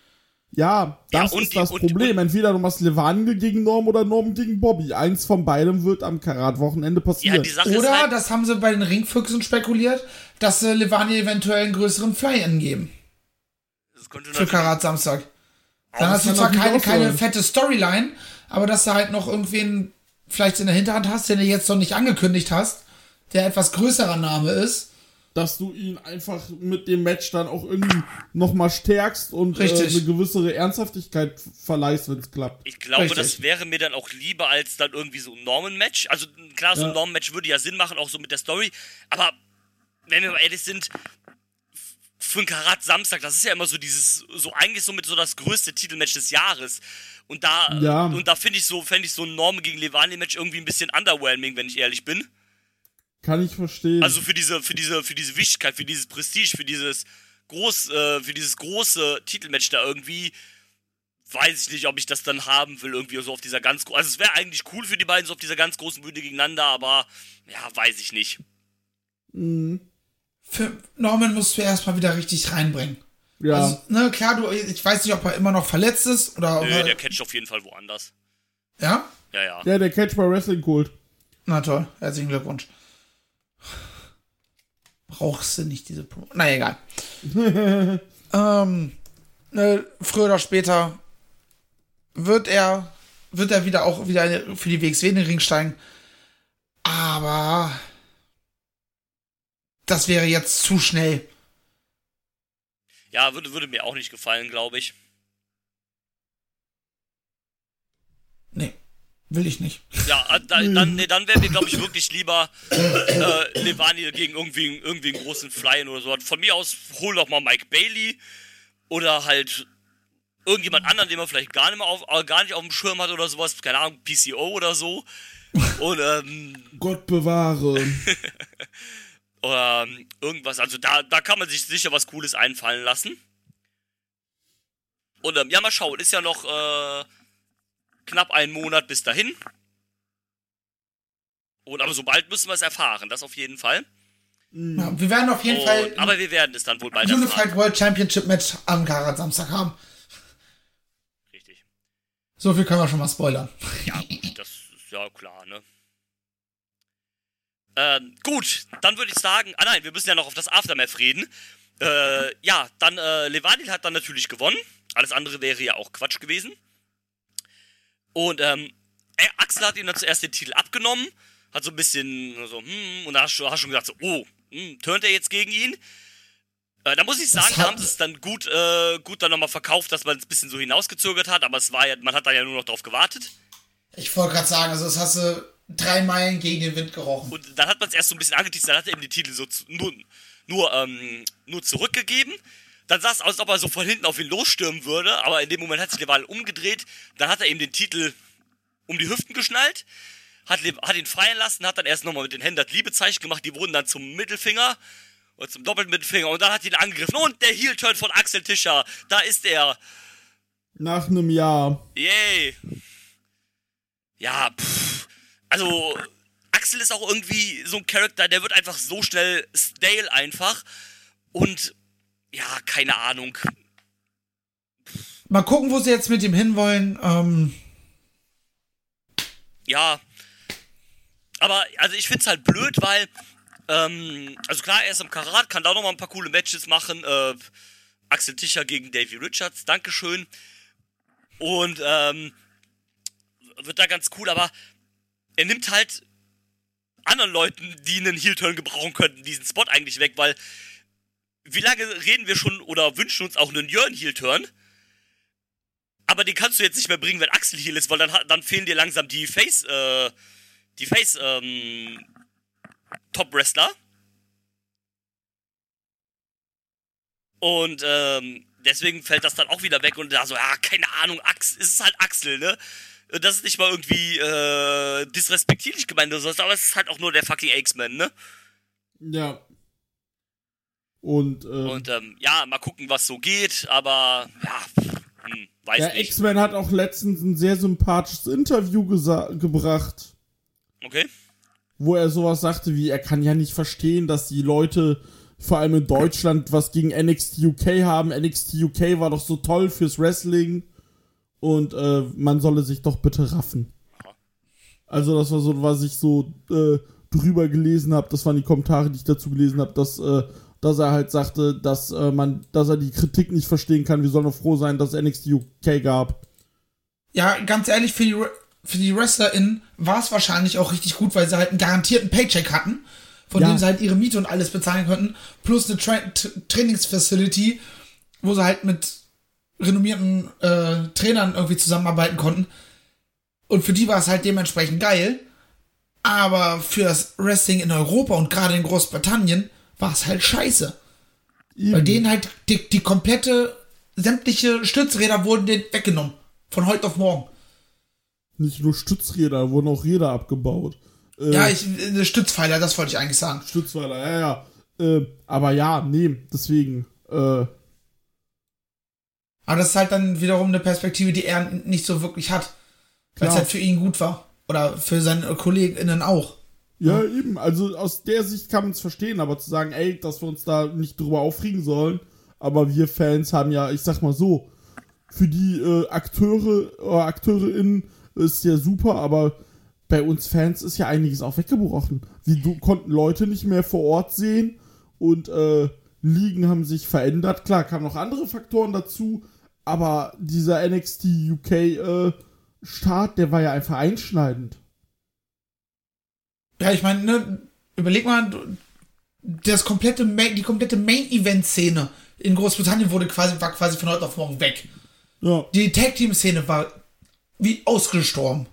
Ja, Ja, das und ist die- das und- Problem. Entweder du machst Levaniel gegen Norm oder Norm gegen Bobby. Eins von beidem wird am Karat-Wochenende Ja, passieren. ist Oder, halt, das haben sie bei den Ringfüchsen spekuliert, dass sie Levani eventuell einen größeren Fly-In geben. das könnte Für Karat Samstag. Dann das hast du zwar keine, keine fette Storyline, aber dass du halt noch irgendwen vielleicht in der Hinterhand hast, den du jetzt noch nicht angekündigt hast, der etwas größerer Name ist. dass du ihn einfach mit dem Match dann auch irgendwie nochmal stärkst und äh, eine gewisse Ernsthaftigkeit verleihst, wenn es klappt. ich glaube, Richtig. das wäre mir dann auch lieber als dann irgendwie so ein Norman-Match. Also klar, so ein Ja. Norman-Match würde ja Sinn machen, auch so mit der Story. Aber wenn wir mal ehrlich sind, für ein Karat Samstag, das ist ja immer so dieses, so eigentlich so mit so das größte Titelmatch des Jahres. Und da, Ja. und da finde ich so, fände ich so ein Norman gegen Levani-Match irgendwie ein bisschen underwhelming, wenn ich ehrlich bin. Kann ich verstehen. Also für diese, für diese, für diese Wichtigkeit, für dieses Prestige, für dieses groß, äh, für dieses große Titelmatch da irgendwie, weiß ich nicht, ob ich das dann haben will, irgendwie so auf dieser ganz, also es wäre eigentlich cool für die beiden so auf dieser ganz großen Bühne gegeneinander, aber ja, weiß ich nicht. Mhm. Für Norman musst du erstmal wieder richtig reinbringen. ja. Also, ne, klar, du, ich weiß nicht, ob er immer noch verletzt ist oder. Nö, er, der catcht auf jeden Fall woanders. ja? Ja, ja. ja, der Catch bei Wrestling Kult. Na toll, herzlichen Glückwunsch. Brauchst du nicht diese Pro Na egal. ähm, ne, früher oder später wird er wird er wieder auch wieder für die WXW in den Ring steigen. Aber das wäre jetzt zu schnell. Ja, würde, würde mir auch nicht gefallen, glaube ich. Nee, will ich nicht. Ja, äh, da, dann, nee, dann wäre mir, glaube ich, wirklich lieber äh, Levani gegen irgendwie, irgendwie einen großen Flyen oder so. Von mir aus hol doch mal Mike Bailey oder halt irgendjemand anderen, den man vielleicht gar nicht, mehr auf, äh, gar nicht auf dem Schirm hat oder sowas. Keine Ahnung, PCO oder so. Und, ähm, Gott bewahre. Oder ähm, irgendwas. Also da, da kann man sich sicher was Cooles einfallen lassen. Und ähm, ja, mal schauen. Ist ja noch äh, knapp einen Monat bis dahin. Und aber sobald müssen wir es erfahren, das auf jeden Fall. Ja, wir werden auf jeden Und, Fall aber wir werden es dann wohl bald Unified erfahren. World Championship Match am Karat Samstag haben. Richtig. So viel können wir schon mal spoilern. Ja, gut, das ist ja klar, ne? Ähm, gut, dann würde ich sagen, ah nein, wir müssen ja noch auf das Aftermath reden. Äh, ja, dann, äh, Levadil hat dann natürlich gewonnen. Alles andere wäre ja auch Quatsch gewesen. Und, ähm, äh, Axel hat ihm dann zuerst den Titel abgenommen, hat so ein bisschen so, hm, und da hast du schon gesagt, so, oh, hm, turnt er jetzt gegen ihn? Äh, da muss ich sagen, da haben sie es dann gut, äh, gut dann nochmal verkauft, dass man es ein bisschen so hinausgezögert hat, aber es war ja, man hat da ja nur noch drauf gewartet. Ich wollte gerade sagen, also das hast du drei Meilen gegen den Wind gerochen. Und dann hat man es erst so ein bisschen angeteasert, dann hat er ihm die Titel so zu, nur, nur, ähm, nur zurückgegeben. Dann sah es aus, als ob er so von hinten auf ihn losstürmen würde, aber in dem Moment hat sich der Wahl umgedreht. Dann hat er ihm den Titel um die Hüften geschnallt, hat, hat ihn fallen lassen, hat dann erst nochmal mit den Händen das Liebezeichen gemacht, die wurden dann zum Mittelfinger oder zum doppelten Mittelfinger und dann hat ihn angegriffen. Und der Heel-Turn von Axel Tischer, da ist er. Nach einem Jahr. Yay. Ja, pff. Also, Axel ist auch irgendwie so ein Charakter, der wird einfach so schnell stale einfach. Und, ja, keine Ahnung. Mal gucken, wo sie jetzt mit ihm hinwollen. Ähm, Ja. Aber, also ich find's halt blöd, weil, ähm, also klar, er ist im Karat, kann da noch mal ein paar coole Matches machen. Äh, Axel Tischer gegen Davey Richards, Dankeschön. Und, ähm, wird da ganz cool, aber er nimmt halt anderen Leuten, die einen Heel-Turn gebrauchen könnten, diesen Spot eigentlich weg, weil wie lange reden wir schon oder wünschen uns auch einen Jörn Heel-Turn? Aber den kannst du jetzt nicht mehr bringen, wenn Axel Heel ist, weil dann, dann fehlen dir langsam die Face, äh, die Face, ähm, Top-Wrestler. Und, ähm, deswegen fällt das dann auch wieder weg und da so, ja, keine Ahnung, Axel, es ist halt Axel, ne? Das ist nicht mal irgendwie, äh, disrespektierlich gemeint oder so, aber es ist halt auch nur der fucking X-Men, ne? Ja. Und, äh, Und, ähm, ja, mal gucken, was so geht, aber, ja, hm, weiß der nicht. X-Men hat auch letztens ein sehr sympathisches Interview gebracht, Okay. wo er sowas sagte wie, er kann ja nicht verstehen, dass die Leute, vor allem in Deutschland, was gegen NXT UK haben. NXT UK war doch so toll fürs Wrestling und äh, man solle sich doch bitte raffen. Also das war so, was ich so äh, drüber gelesen habe. Das waren die Kommentare, die ich dazu gelesen habe, dass, äh, dass er halt sagte, dass äh, man, dass er die Kritik nicht verstehen kann. Wir sollen doch froh sein, dass es NXT UK gab. ja, ganz ehrlich, für die, für die WrestlerInnen war es wahrscheinlich auch richtig gut, weil sie halt einen garantierten Paycheck hatten, von Ja. dem sie halt ihre Miete und alles bezahlen konnten, plus eine Tra Trainingsfacility, wo sie halt mit renommierten äh, Trainern irgendwie zusammenarbeiten konnten. Und für die war es halt dementsprechend geil. Aber für das Wrestling in Europa und gerade in Großbritannien war es halt scheiße. Bei denen halt die, die komplette, sämtliche Stützräder wurden denen weggenommen. Von heute auf morgen. Nicht nur Stützräder, wurden auch Räder abgebaut. Äh, Ja, ich, äh, Stützpfeiler, das wollte ich eigentlich sagen. Stützpfeiler, ja, ja. Äh, aber ja, nee, deswegen. Äh, Aber das ist halt dann wiederum eine Perspektive, die er nicht so wirklich hat. Weil es Klar. halt für ihn gut war. Oder für seine KollegInnen auch. ja, eben. Also aus der Sicht kann man es verstehen, aber zu sagen, ey, dass wir uns da nicht drüber aufregen sollen, aber wir Fans haben ja, ich sag mal so, für die äh, Akteure oder AkteurInnen ist ja super, aber bei uns Fans ist ja einiges auch weggebrochen. Du konnten Leute nicht mehr vor Ort sehen und äh, Ligen haben sich verändert. Klar, kamen noch andere Faktoren dazu, aber dieser NXT UK äh, Start, der war ja einfach einschneidend. Ja, ich meine, ne, überleg mal, das komplette Main, die komplette Main-Event-Szene in Großbritannien wurde quasi, war quasi von heute auf morgen weg. Ja. Die Tag-Team-Szene war wie ausgestorben.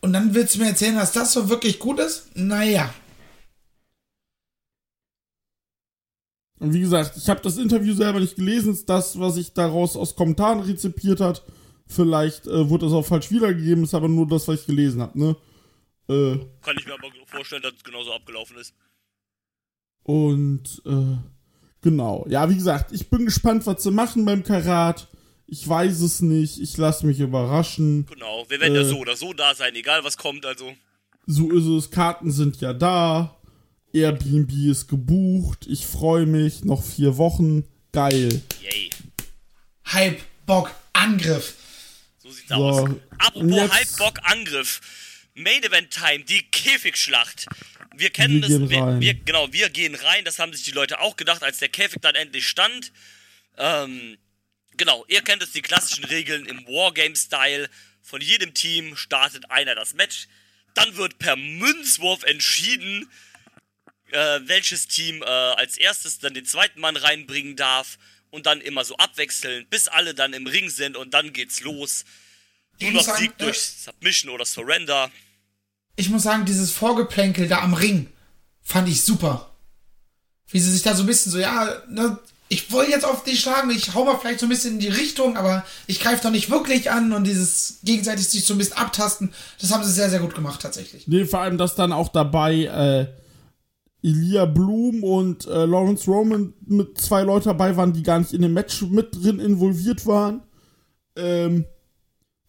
Und dann willst du mir erzählen, dass das so wirklich gut ist? Naja. Und wie gesagt, ich habe das Interview selber nicht gelesen, ist das, was ich daraus aus Kommentaren rezipiert hat. Vielleicht äh, wurde das auch falsch wiedergegeben, ist aber nur das, was ich gelesen habe, ne? Äh, Kann ich mir aber vorstellen, dass es genauso abgelaufen ist. Und äh, genau. Ja, wie gesagt, ich bin gespannt, was sie machen beim Karat. Ich weiß es nicht. Ich lasse mich überraschen. Genau, wir werden ja Äh. so oder so da sein, egal was kommt, also. So ist es. Karten sind ja da. Airbnb ist gebucht. Ich freue mich. Noch vier Wochen. Geil. Yay. Hype, Bock, Angriff. So sieht's So, aus. Apropos jetzt- Hype, Bock, Angriff. Main Event Time, die Käfigschlacht. Wir kennen Wir das. gehen wir, rein. wir, genau, wir gehen rein. Das haben sich die Leute auch gedacht, als der Käfig dann endlich stand. Ähm, genau, ihr kennt es, die klassischen Regeln im Wargame-Style. Von jedem Team startet einer das Match. Dann wird per Münzwurf entschieden, äh, welches Team äh, als erstes dann den zweiten Mann reinbringen darf. Und dann immer so abwechselnd, bis alle dann im Ring sind und dann geht's los. Nur Ich noch muss sagen, Sieg äh, durch Submission oder Surrender. Ich muss sagen, dieses Vorgeplänkel da am Ring fand ich super. Wie sie sich da so ein bisschen so, ja, ne, ich wollte jetzt auf dich schlagen, ich hau mal vielleicht so ein bisschen in die Richtung, aber ich greife doch nicht wirklich an und dieses gegenseitig sich so ein bisschen abtasten, das haben sie sehr, sehr gut gemacht tatsächlich. Nee, vor allem, dass dann auch dabei äh, Elia Bloom und äh, Lawrence Roman mit zwei Leuten dabei waren, die gar nicht in dem Match mit drin involviert waren. Ähm,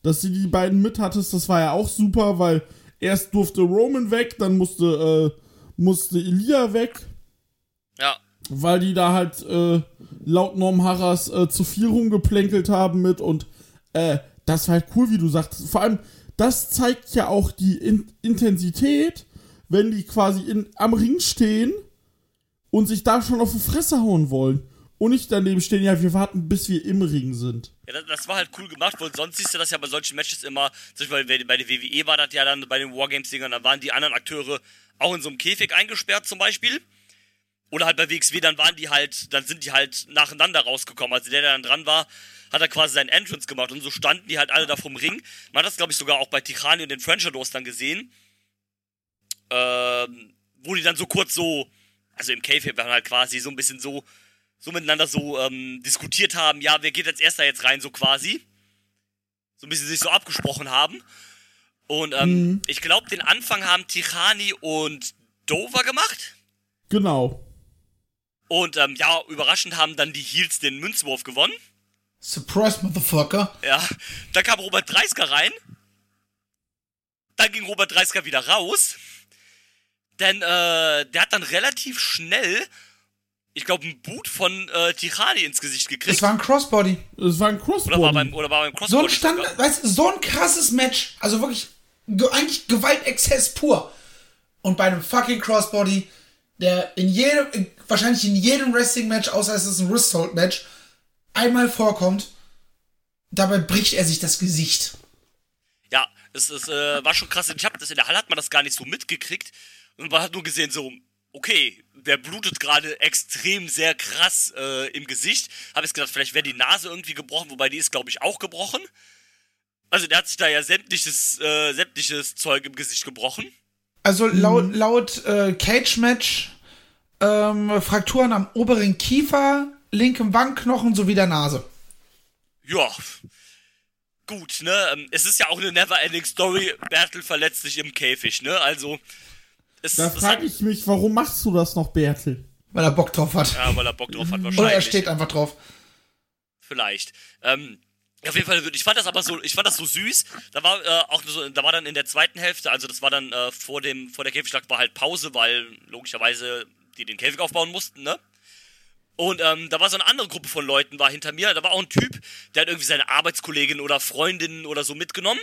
dass sie die beiden mit hattest, das war ja auch super, weil erst durfte Roman weg, dann musste, äh, musste Elia weg, Ja, weil die da halt äh, laut Norm Harras äh, zu viel rumgeplänkelt haben mit und äh, das war halt cool, wie du sagst. Vor allem, das zeigt ja auch die In Intensität, wenn die quasi in, am Ring stehen und sich da schon auf die Fresse hauen wollen. Und nicht daneben stehen, ja, wir warten, bis wir im Ring sind. Ja, das, das war halt cool gemacht, weil sonst siehst du das ja bei solchen Matches immer, zum Beispiel bei der WWE war das ja dann bei den Wargames-Dingern, da waren die anderen Akteure auch in so einem Käfig eingesperrt zum Beispiel. Oder halt bei WXW, dann waren die halt, dann sind die halt nacheinander rausgekommen. Also der, der dann dran war, hat er quasi seinen Entrance gemacht und so standen die halt alle da vom Ring. Man hat das, glaube ich, sogar auch bei Tichani und den Frenchados dann gesehen. Ähm, wo die dann so kurz so, also im Käfig waren halt quasi so ein bisschen so, so miteinander so ähm, diskutiert haben, ja, wer geht als erster jetzt rein, so quasi. So ein bisschen sich so abgesprochen haben. Und ähm, ich glaube, den Anfang haben Tichani und Dover gemacht. Genau. Und ähm, ja, überraschend haben dann die Heels den Münzwurf gewonnen. Surprise, Motherfucker. Ja, dann kam Robert Dreisker rein. Dann ging Robert Dreisker wieder raus. Denn äh, der hat dann relativ schnell, ich glaube, einen Boot von äh, Tichani ins Gesicht Es gekriegt. war ein Crossbody. Es war ein Oder war Crossbody. beim, oder war beim So ein Crossbody Stand, sogar. weißt so ein krasses Match. Also wirklich, ge eigentlich Gewaltexzess pur. Und bei einem fucking Crossbody, der in jedem, in, wahrscheinlich in jedem Wrestling-Match, außer es ist ein Wristhold-Match, einmal vorkommt, dabei bricht er sich das Gesicht. Ja, es, es äh, war schon krass. Ich hab das in der Halle hat man das gar nicht so mitgekriegt. Und man hat nur gesehen, so, okay, der blutet gerade extrem sehr krass äh, im Gesicht. Hab jetzt gedacht, vielleicht wäre die Nase irgendwie gebrochen, wobei die ist, glaube ich, auch gebrochen. Also der hat sich da ja sämtliches, äh, sämtliches Zeug im Gesicht gebrochen. Also laut, laut äh, Cage-Match ähm, Frakturen am oberen Kiefer, linkem Wangenknochen sowie der Nase. Ja. Gut, ne? ähm, Es ist ja auch eine Never-Ending Story. Bertel verletzt sich im Käfig, ne? Also. Es, Da frage ich mich, warum machst du das noch, Bertel? Weil er Bock drauf hat. Ja, weil er Bock drauf hat, wahrscheinlich. Oder er steht einfach drauf. Vielleicht. Ähm, auf jeden Fall, ich fand das aber so, ich fand das so süß. Da war äh, auch so, da war dann in der zweiten Hälfte, also das war dann äh, vor dem, vor der Käfigschlag war halt Pause, weil logischerweise die den Käfig aufbauen mussten, ne? Und ähm, da war so eine andere Gruppe von Leuten, war hinter mir. Da war auch ein Typ, der hat irgendwie seine Arbeitskollegin oder Freundin oder so mitgenommen.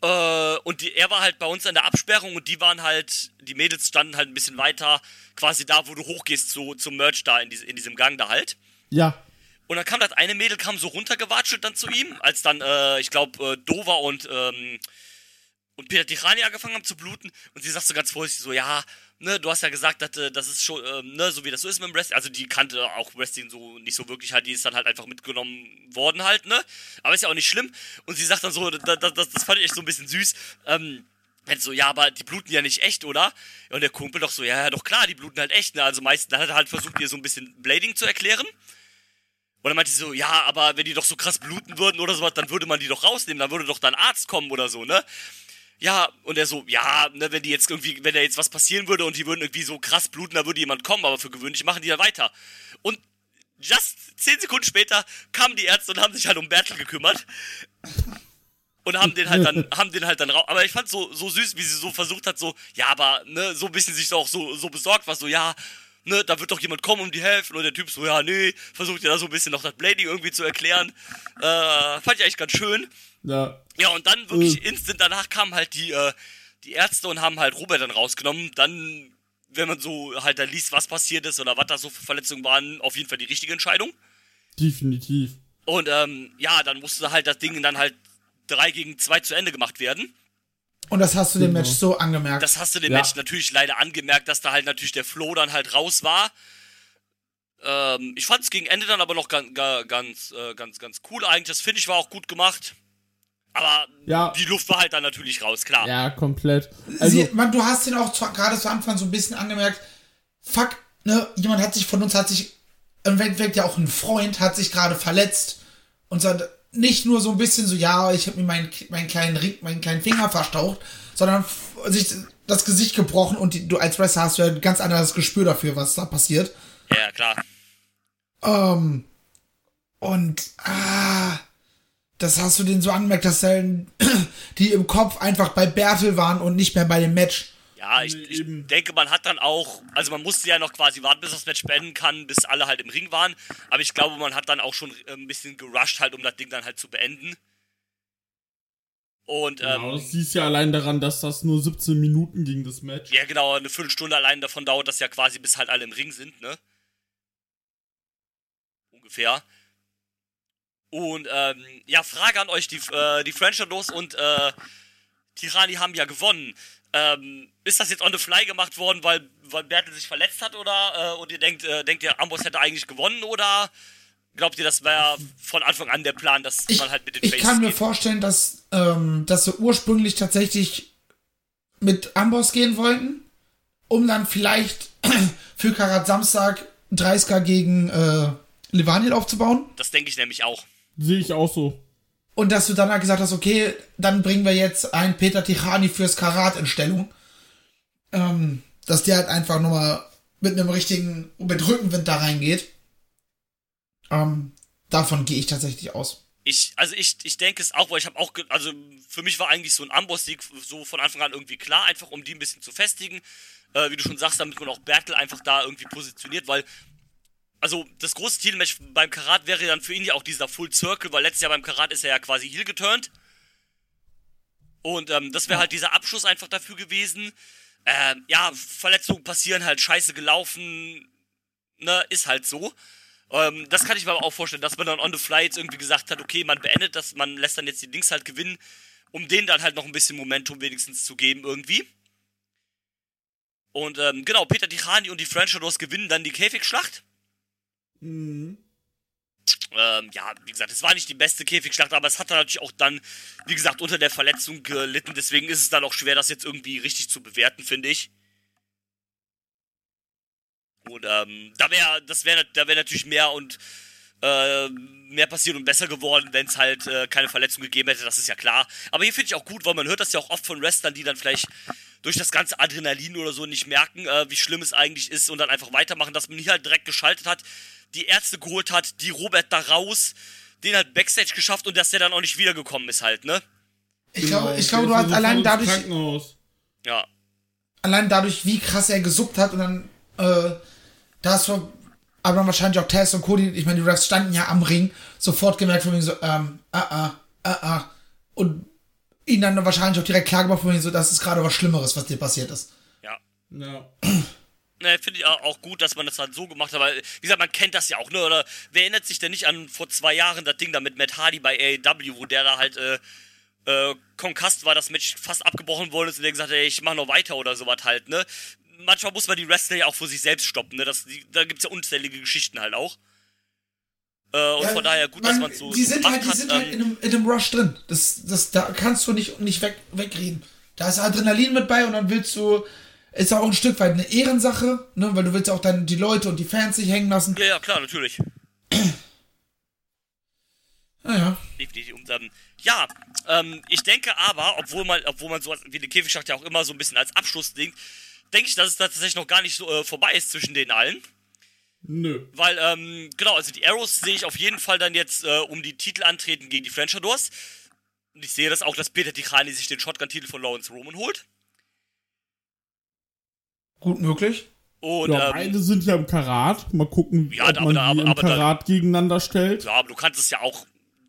Äh, und die, er war halt bei uns an der Absperrung und die waren halt, die Mädels standen halt ein bisschen weiter, quasi da, wo du hochgehst zu, zum Merch da in, diese, in diesem Gang da halt. Ja. Und dann kam das eine Mädel, kam so runtergewatschelt dann zu ihm, als dann, äh, ich glaube, äh, Dover und, ähm, und Peter Tirani angefangen haben zu bluten. Und sie sagt so ganz vorsichtig so, ja, ne, du hast ja gesagt, dass, äh, das ist schon, ähm, ne, so wie das so ist mit dem Wrestling. Also die kannte auch Wrestling so nicht so wirklich halt, die ist dann halt einfach mitgenommen worden halt, ne. Aber ist ja auch nicht schlimm. Und sie sagt dann so, das, das, das fand ich echt so ein bisschen süß, ähm, so, ja, aber die bluten ja nicht echt, oder? Und der Kumpel doch so, ja, ja, doch klar, die bluten halt echt, ne? Also meistens, dann hat er halt versucht, ihr so ein bisschen Blading zu erklären. Und dann meinte sie so, ja, aber wenn die doch so krass bluten würden oder sowas, dann würde man die doch rausnehmen, dann würde doch dann Arzt kommen oder so, ne? Ja, und er so, ja, ne, wenn die jetzt irgendwie, wenn da jetzt was passieren würde und die würden irgendwie so krass bluten, da würde jemand kommen, aber für gewöhnlich machen die ja weiter. Und just zehn Sekunden später kamen die Ärzte und haben sich halt um Bertel gekümmert. Und haben den halt dann, haben den halt dann raus. Aber ich fand so, so süß, wie sie so versucht hat, so, ja, aber, ne, so ein bisschen sich auch so, so besorgt war, so, ja, ne, da wird doch jemand kommen, um die helfen. Und der Typ so, ja, nee, versucht ja da so ein bisschen noch das Blading irgendwie zu erklären. Äh, fand ich eigentlich ganz schön. Ja. Ja, und dann wirklich instant danach kamen halt die, äh, die Ärzte und haben halt Robert dann rausgenommen. Dann, wenn man so halt da liest, was passiert ist oder was da so für Verletzungen waren, auf jeden Fall die richtige Entscheidung. Definitiv. Und ähm, ja, dann musste halt das Ding dann halt 3 gegen 2 zu Ende gemacht werden. Und das hast du dem Genau. Match so angemerkt. Das hast du dem Ja. Match natürlich leider angemerkt, dass da halt natürlich der Flow dann halt raus war. Ähm, ich fand es gegen Ende dann aber noch ganz, ganz, äh, ganz, ganz cool eigentlich. Das finde ich war auch gut gemacht. Aber Ja. die Luft war halt dann natürlich raus, klar. Ja, komplett. Also, Sie, man, du hast ihn auch gerade zu Anfang so ein bisschen angemerkt, fuck, ne, jemand hat sich von uns, hat sich, im Endeffekt ja auch ein Freund, hat sich gerade verletzt und so, nicht nur so ein bisschen so, ja, ich habe mir meinen, meinen kleinen Ring, meinen kleinen Finger verstaucht, sondern sich das Gesicht gebrochen und die, du als Wrestler hast du ja ein ganz anderes Gespür dafür, was da passiert. Ja, klar. Ähm, und, ah, das hast du denen so angemerkt, dass die im Kopf einfach bei Bertel waren und nicht mehr bei dem Match. Ja, ich, ich denke, man hat dann auch, also man musste ja noch quasi warten, bis das Match beenden kann, bis alle halt im Ring waren. Aber ich glaube, man hat dann auch schon äh, ein bisschen gerusht halt, um das Ding dann halt zu beenden. Und genau, ähm, das siehst ja allein daran, dass das nur 17 Minuten ging, das Match. ja genau, eine Viertelstunde allein davon dauert das ja quasi, bis halt alle im Ring sind, ne? Ungefähr. Und ähm, ja, Frage an euch, die, äh, die French Shadows und äh, Tirani haben ja gewonnen. Ähm, ist das jetzt on the fly gemacht worden, weil, weil Bertel sich verletzt hat oder äh, und ihr denkt, äh, denkt ihr, Amboss hätte eigentlich gewonnen oder glaubt ihr, das wäre von Anfang an der Plan, dass Ich, man halt mit den ich Faces kann mir geht? vorstellen, dass, ähm, dass sie ursprünglich tatsächlich mit Amboss gehen wollten, um dann vielleicht für Karat Samstag 30er gegen äh, Levanil aufzubauen. Das denke ich nämlich auch. Sehe ich auch so. Und dass du dann halt gesagt hast, okay, dann bringen wir jetzt einen Peter Tichani fürs Karat in Stellung. Ähm, dass der halt einfach nochmal mit einem richtigen, mit Rückenwind da reingeht. Ähm, davon gehe ich tatsächlich aus. Ich, also ich, ich denke es auch, weil ich habe auch, also für mich war eigentlich so ein Amboss-Sieg so von Anfang an irgendwie klar, einfach um die ein bisschen zu festigen. Äh, wie du schon sagst, damit man auch Bertel einfach da irgendwie positioniert, weil, also das große Titelmatch beim Karat wäre dann für ihn ja auch dieser Full Circle, weil letztes Jahr beim Karat ist er ja quasi heel geturnt. Und ähm, das wäre halt dieser Abschluss einfach dafür gewesen. Ähm, ja, Verletzungen passieren halt, scheiße gelaufen, ne, ist halt so. Ähm, das kann ich mir aber auch vorstellen, dass man dann on the fly jetzt irgendwie gesagt hat, okay, man beendet das, man lässt dann jetzt die Dings halt gewinnen, um denen dann halt noch ein bisschen Momentum wenigstens zu geben irgendwie. Und ähm, genau, Peter Tichani und die French Shadows gewinnen dann die Käfigschlacht. Mhm. Ähm, ja, wie gesagt, es war nicht die beste Käfigschlacht, aber es hat dann natürlich auch dann, wie gesagt, unter der Verletzung gelitten. Deswegen ist es dann auch schwer, das jetzt irgendwie richtig zu bewerten, finde ich. Und ähm, da wäre, das wäre, da wäre natürlich mehr und äh, mehr passiert und besser geworden, wenn es halt äh, keine Verletzung gegeben hätte. Das ist ja klar. Aber hier finde ich auch gut, weil man hört das ja auch oft von Wrestlern, die dann vielleicht durch das ganze Adrenalin oder so nicht merken, äh, wie schlimm es eigentlich ist und dann einfach weitermachen, dass man hier halt direkt geschaltet hat, die Ärzte geholt hat, die Robert da raus, den halt Backstage geschafft und dass der dann auch nicht wiedergekommen ist halt, ne? Ich glaube, ich glaube, du hast allein dadurch, Krankenhaus. Ja. allein dadurch, wie krass er gesuckt hat und dann, äh, da hast du, aber dann wahrscheinlich auch Tess und Cody, ich meine, die Refs standen ja am Ring, sofort gemerkt von mir so, ähm, ah, ah, ah, ah. Und ihn dann wahrscheinlich auch direkt klar gemacht von mir so, das ist gerade was Schlimmeres, was dir passiert ist. Ja. Ja. Ne, finde ich auch gut, dass man das halt so gemacht hat, weil, wie gesagt, man kennt das ja auch, ne? Oder wer erinnert sich denn nicht an vor zwei Jahren das Ding da mit Matt Hardy bei AEW, wo der da halt, äh, äh, Konkast war, das Match fast abgebrochen worden ist und der gesagt hat, ey, ich mach noch weiter oder sowas halt, ne? Manchmal muss man die Wrestler ja auch vor sich selbst stoppen, ne? Das, die, da gibt's ja unzählige Geschichten halt auch. Äh, und von daher gut, dass man so, Die so sind halt, die hat. sind halt in einem, in einem Rush drin. Das, das, da kannst du nicht, nicht weg, wegreden. Da ist Adrenalin mit bei und dann willst du, ist auch ein Stück weit eine Ehrensache, ne, weil du willst auch dann die Leute und die Fans sich hängen lassen. ja, ja, klar, natürlich. Naja. definitiv. Und, ähm, ja, ähm, ich denke aber, obwohl man, obwohl man so wie den Käfigschacht ja auch immer so ein bisschen als Abschluss denkt, denke ich, dass es tatsächlich noch gar nicht so äh, vorbei ist zwischen den allen. Nö. Weil, ähm, genau, also die Arrows sehe ich auf jeden Fall dann jetzt äh, um die Titel antreten gegen die Frenchadors. Und ich sehe das auch, dass Peter Tichani sich den Shotgun-Titel von Lawrence Roman holt. Gut möglich. Und, Ja, ähm, beide sind ja im Karat. Mal gucken, Ja, ob aber man da- die aber- im aber da- Karat gegeneinander stellt. ja, aber du kannst es ja auch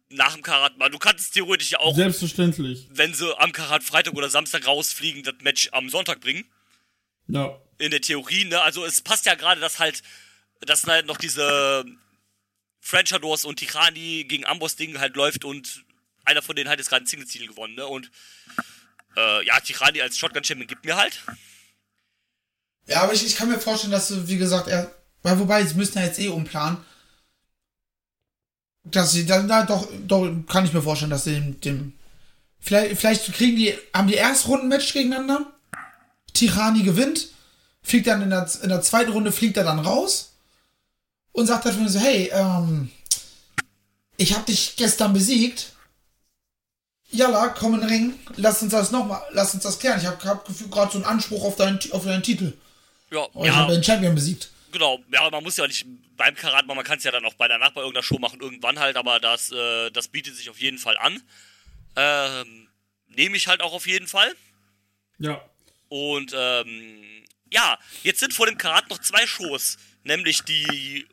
nach dem Karat machen. Du kannst es theoretisch ja auch, Selbstverständlich. wenn sie am Karat Freitag oder Samstag rausfliegen, das Match am Sonntag bringen. Ja. in der Theorie, ne? Also es passt ja gerade, dass halt, dass halt noch diese Frenchadors und Tichani gegen Amboss-Ding halt läuft und einer von denen hat jetzt gerade einen Single-Titel gewonnen, ne? Und äh, ja, Tichani als Shotgun-Champion gibt mir halt. Ja, aber ich, ich kann mir vorstellen, dass du, wie gesagt, er. Weil wobei, sie müssen ja jetzt eh umplanen. Dass sie dann, na, doch, doch, kann ich mir vorstellen, dass sie dem, dem vielleicht, vielleicht kriegen die, haben die Erstrunden-Match gegeneinander. Tirani gewinnt, fliegt dann in der, in der zweiten Runde, fliegt er dann raus und sagt dann so, hey, ähm, ich hab dich gestern besiegt. Jalla, komm in den Ring, lass uns das nochmal, lass uns das klären. Ich habe hab Gefühl, gerade so einen Anspruch auf deinen, auf deinen Titel. Ja, Oh, ja, den Champion besiegt. genau. Ja, man muss ja nicht beim Karat machen, man kann es ja dann auch bei danach bei irgendeiner Show machen, irgendwann halt, aber das, äh, das bietet sich auf jeden Fall an. Ähm, nehme ich halt auch auf jeden Fall. Ja. Und ähm, ja, jetzt sind vor dem Karat noch zwei Shows, nämlich die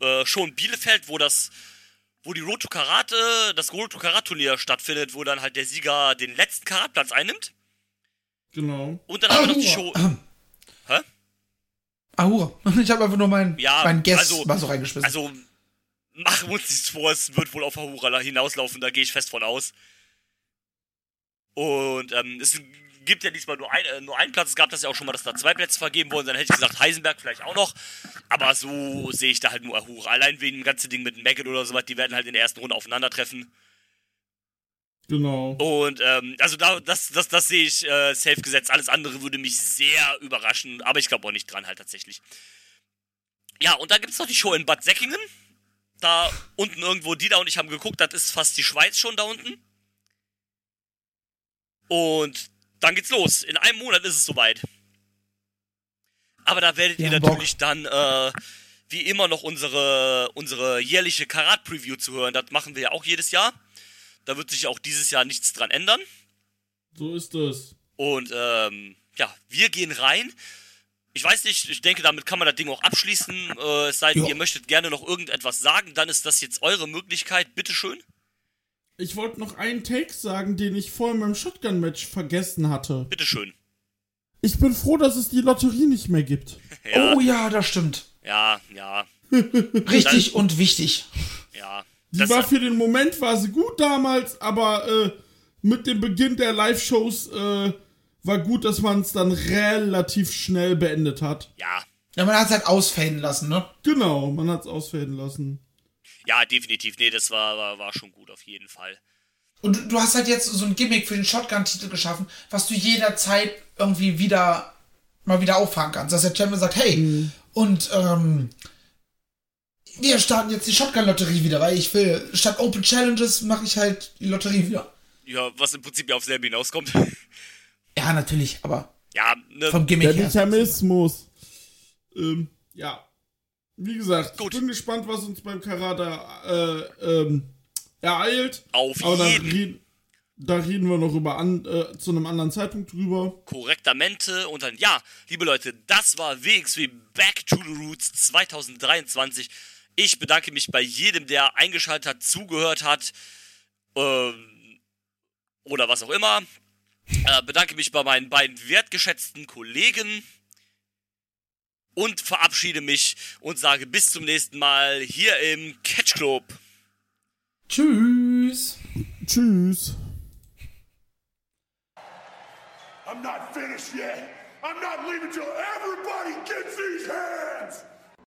äh, Show in Bielefeld, wo das, wo die Road to Karate, das Road to Karat Turnier stattfindet, wo dann halt der Sieger den letzten Karatplatz einnimmt. Genau. Und dann haben wir noch die Show. Ahura. Ich habe einfach nur meinen Ja, mein Guest also- mal so reingeschmissen. Also machen wir uns nichts vor, es wird wohl auf Ahura hinauslaufen, da gehe ich fest von aus. Und ähm, es gibt ja diesmal nur, ein, äh, nur einen Platz. Es gab das ja auch schon mal, dass da zwei Plätze vergeben wurden. Dann hätte ich gesagt, Heisenberg vielleicht auch noch. Aber so sehe ich da halt nur Ahura. Allein wegen dem ganzen Ding mit Maggot oder sowas, die werden halt in der ersten Runde aufeinandertreffen. Genau. Und ähm, also da, das, das, das sehe ich äh, safe gesetzt. Alles andere würde mich sehr überraschen, aber ich glaube auch nicht dran halt tatsächlich. Ja, und da gibt es noch die Show in Bad Säckingen. Da unten irgendwo, die da und ich haben geguckt, das ist fast die Schweiz schon da unten. Und dann geht's los. In einem Monat ist es soweit. Aber da werdet Ja, ihr Bock. natürlich dann äh, wie immer noch unsere, unsere jährliche Karat-Preview zu hören. Das machen wir ja auch jedes Jahr. Da wird sich auch dieses Jahr nichts dran ändern. So ist es. Und ähm, ja, wir gehen rein. Ich weiß nicht, ich denke, damit kann man das Ding auch abschließen. Äh, es sei denn, ihr möchtet gerne noch irgendetwas sagen, dann ist das jetzt eure Möglichkeit. Bitteschön. Ich wollte noch einen Take sagen, den ich vorhin beim Shotgun-Match vergessen hatte. Bitteschön. Ich bin froh, dass es die Lotterie nicht mehr gibt. Ja, oh ja, das stimmt. ja, ja, Richtig und wichtig. ja. Die Das, war für den Moment war sie gut damals, aber äh, mit dem Beginn der Live-Shows äh, war gut, dass man es dann relativ schnell beendet hat. ja, Ja, man hat es halt ausfaden lassen, ne? Genau, man hat es ausfäden lassen. ja, definitiv. Nee, das war, war, war schon gut auf jeden Fall. Und du- du hast halt jetzt so ein Gimmick für den Shotgun-Titel geschaffen, was du jederzeit irgendwie wieder mal wieder auffangen kannst. Dass der Champion sagt, hey, und ähm, wir starten jetzt die Shotgun-Lotterie wieder, weil ich will, statt Open Challenges mache ich halt die Lotterie wieder. Ja, was im Prinzip ja auf selbe hinauskommt. Ja, natürlich, aber ja, ne, vom Gimmick Der her. Mechanismus. Ähm, ja. Wie gesagt, Gut. ich bin gespannt, was uns beim Karate äh, ähm, ereilt. auf Aber da jeden reden, da reden wir noch über an, äh, zu einem anderen Zeitpunkt drüber. korrektamente. Und dann, ja, liebe Leute, das war WXW Back to the Roots 2023. Ich bedanke mich bei jedem, der eingeschaltet hat, zugehört hat ähm, oder was auch immer. Äh, bedanke mich bei meinen beiden wertgeschätzten Kollegen und verabschiede mich und sage bis zum nächsten Mal hier im Catch Club. Tschüss. Tschüss. I'm not finished yet. I'm not leaving till everybody gets these hands.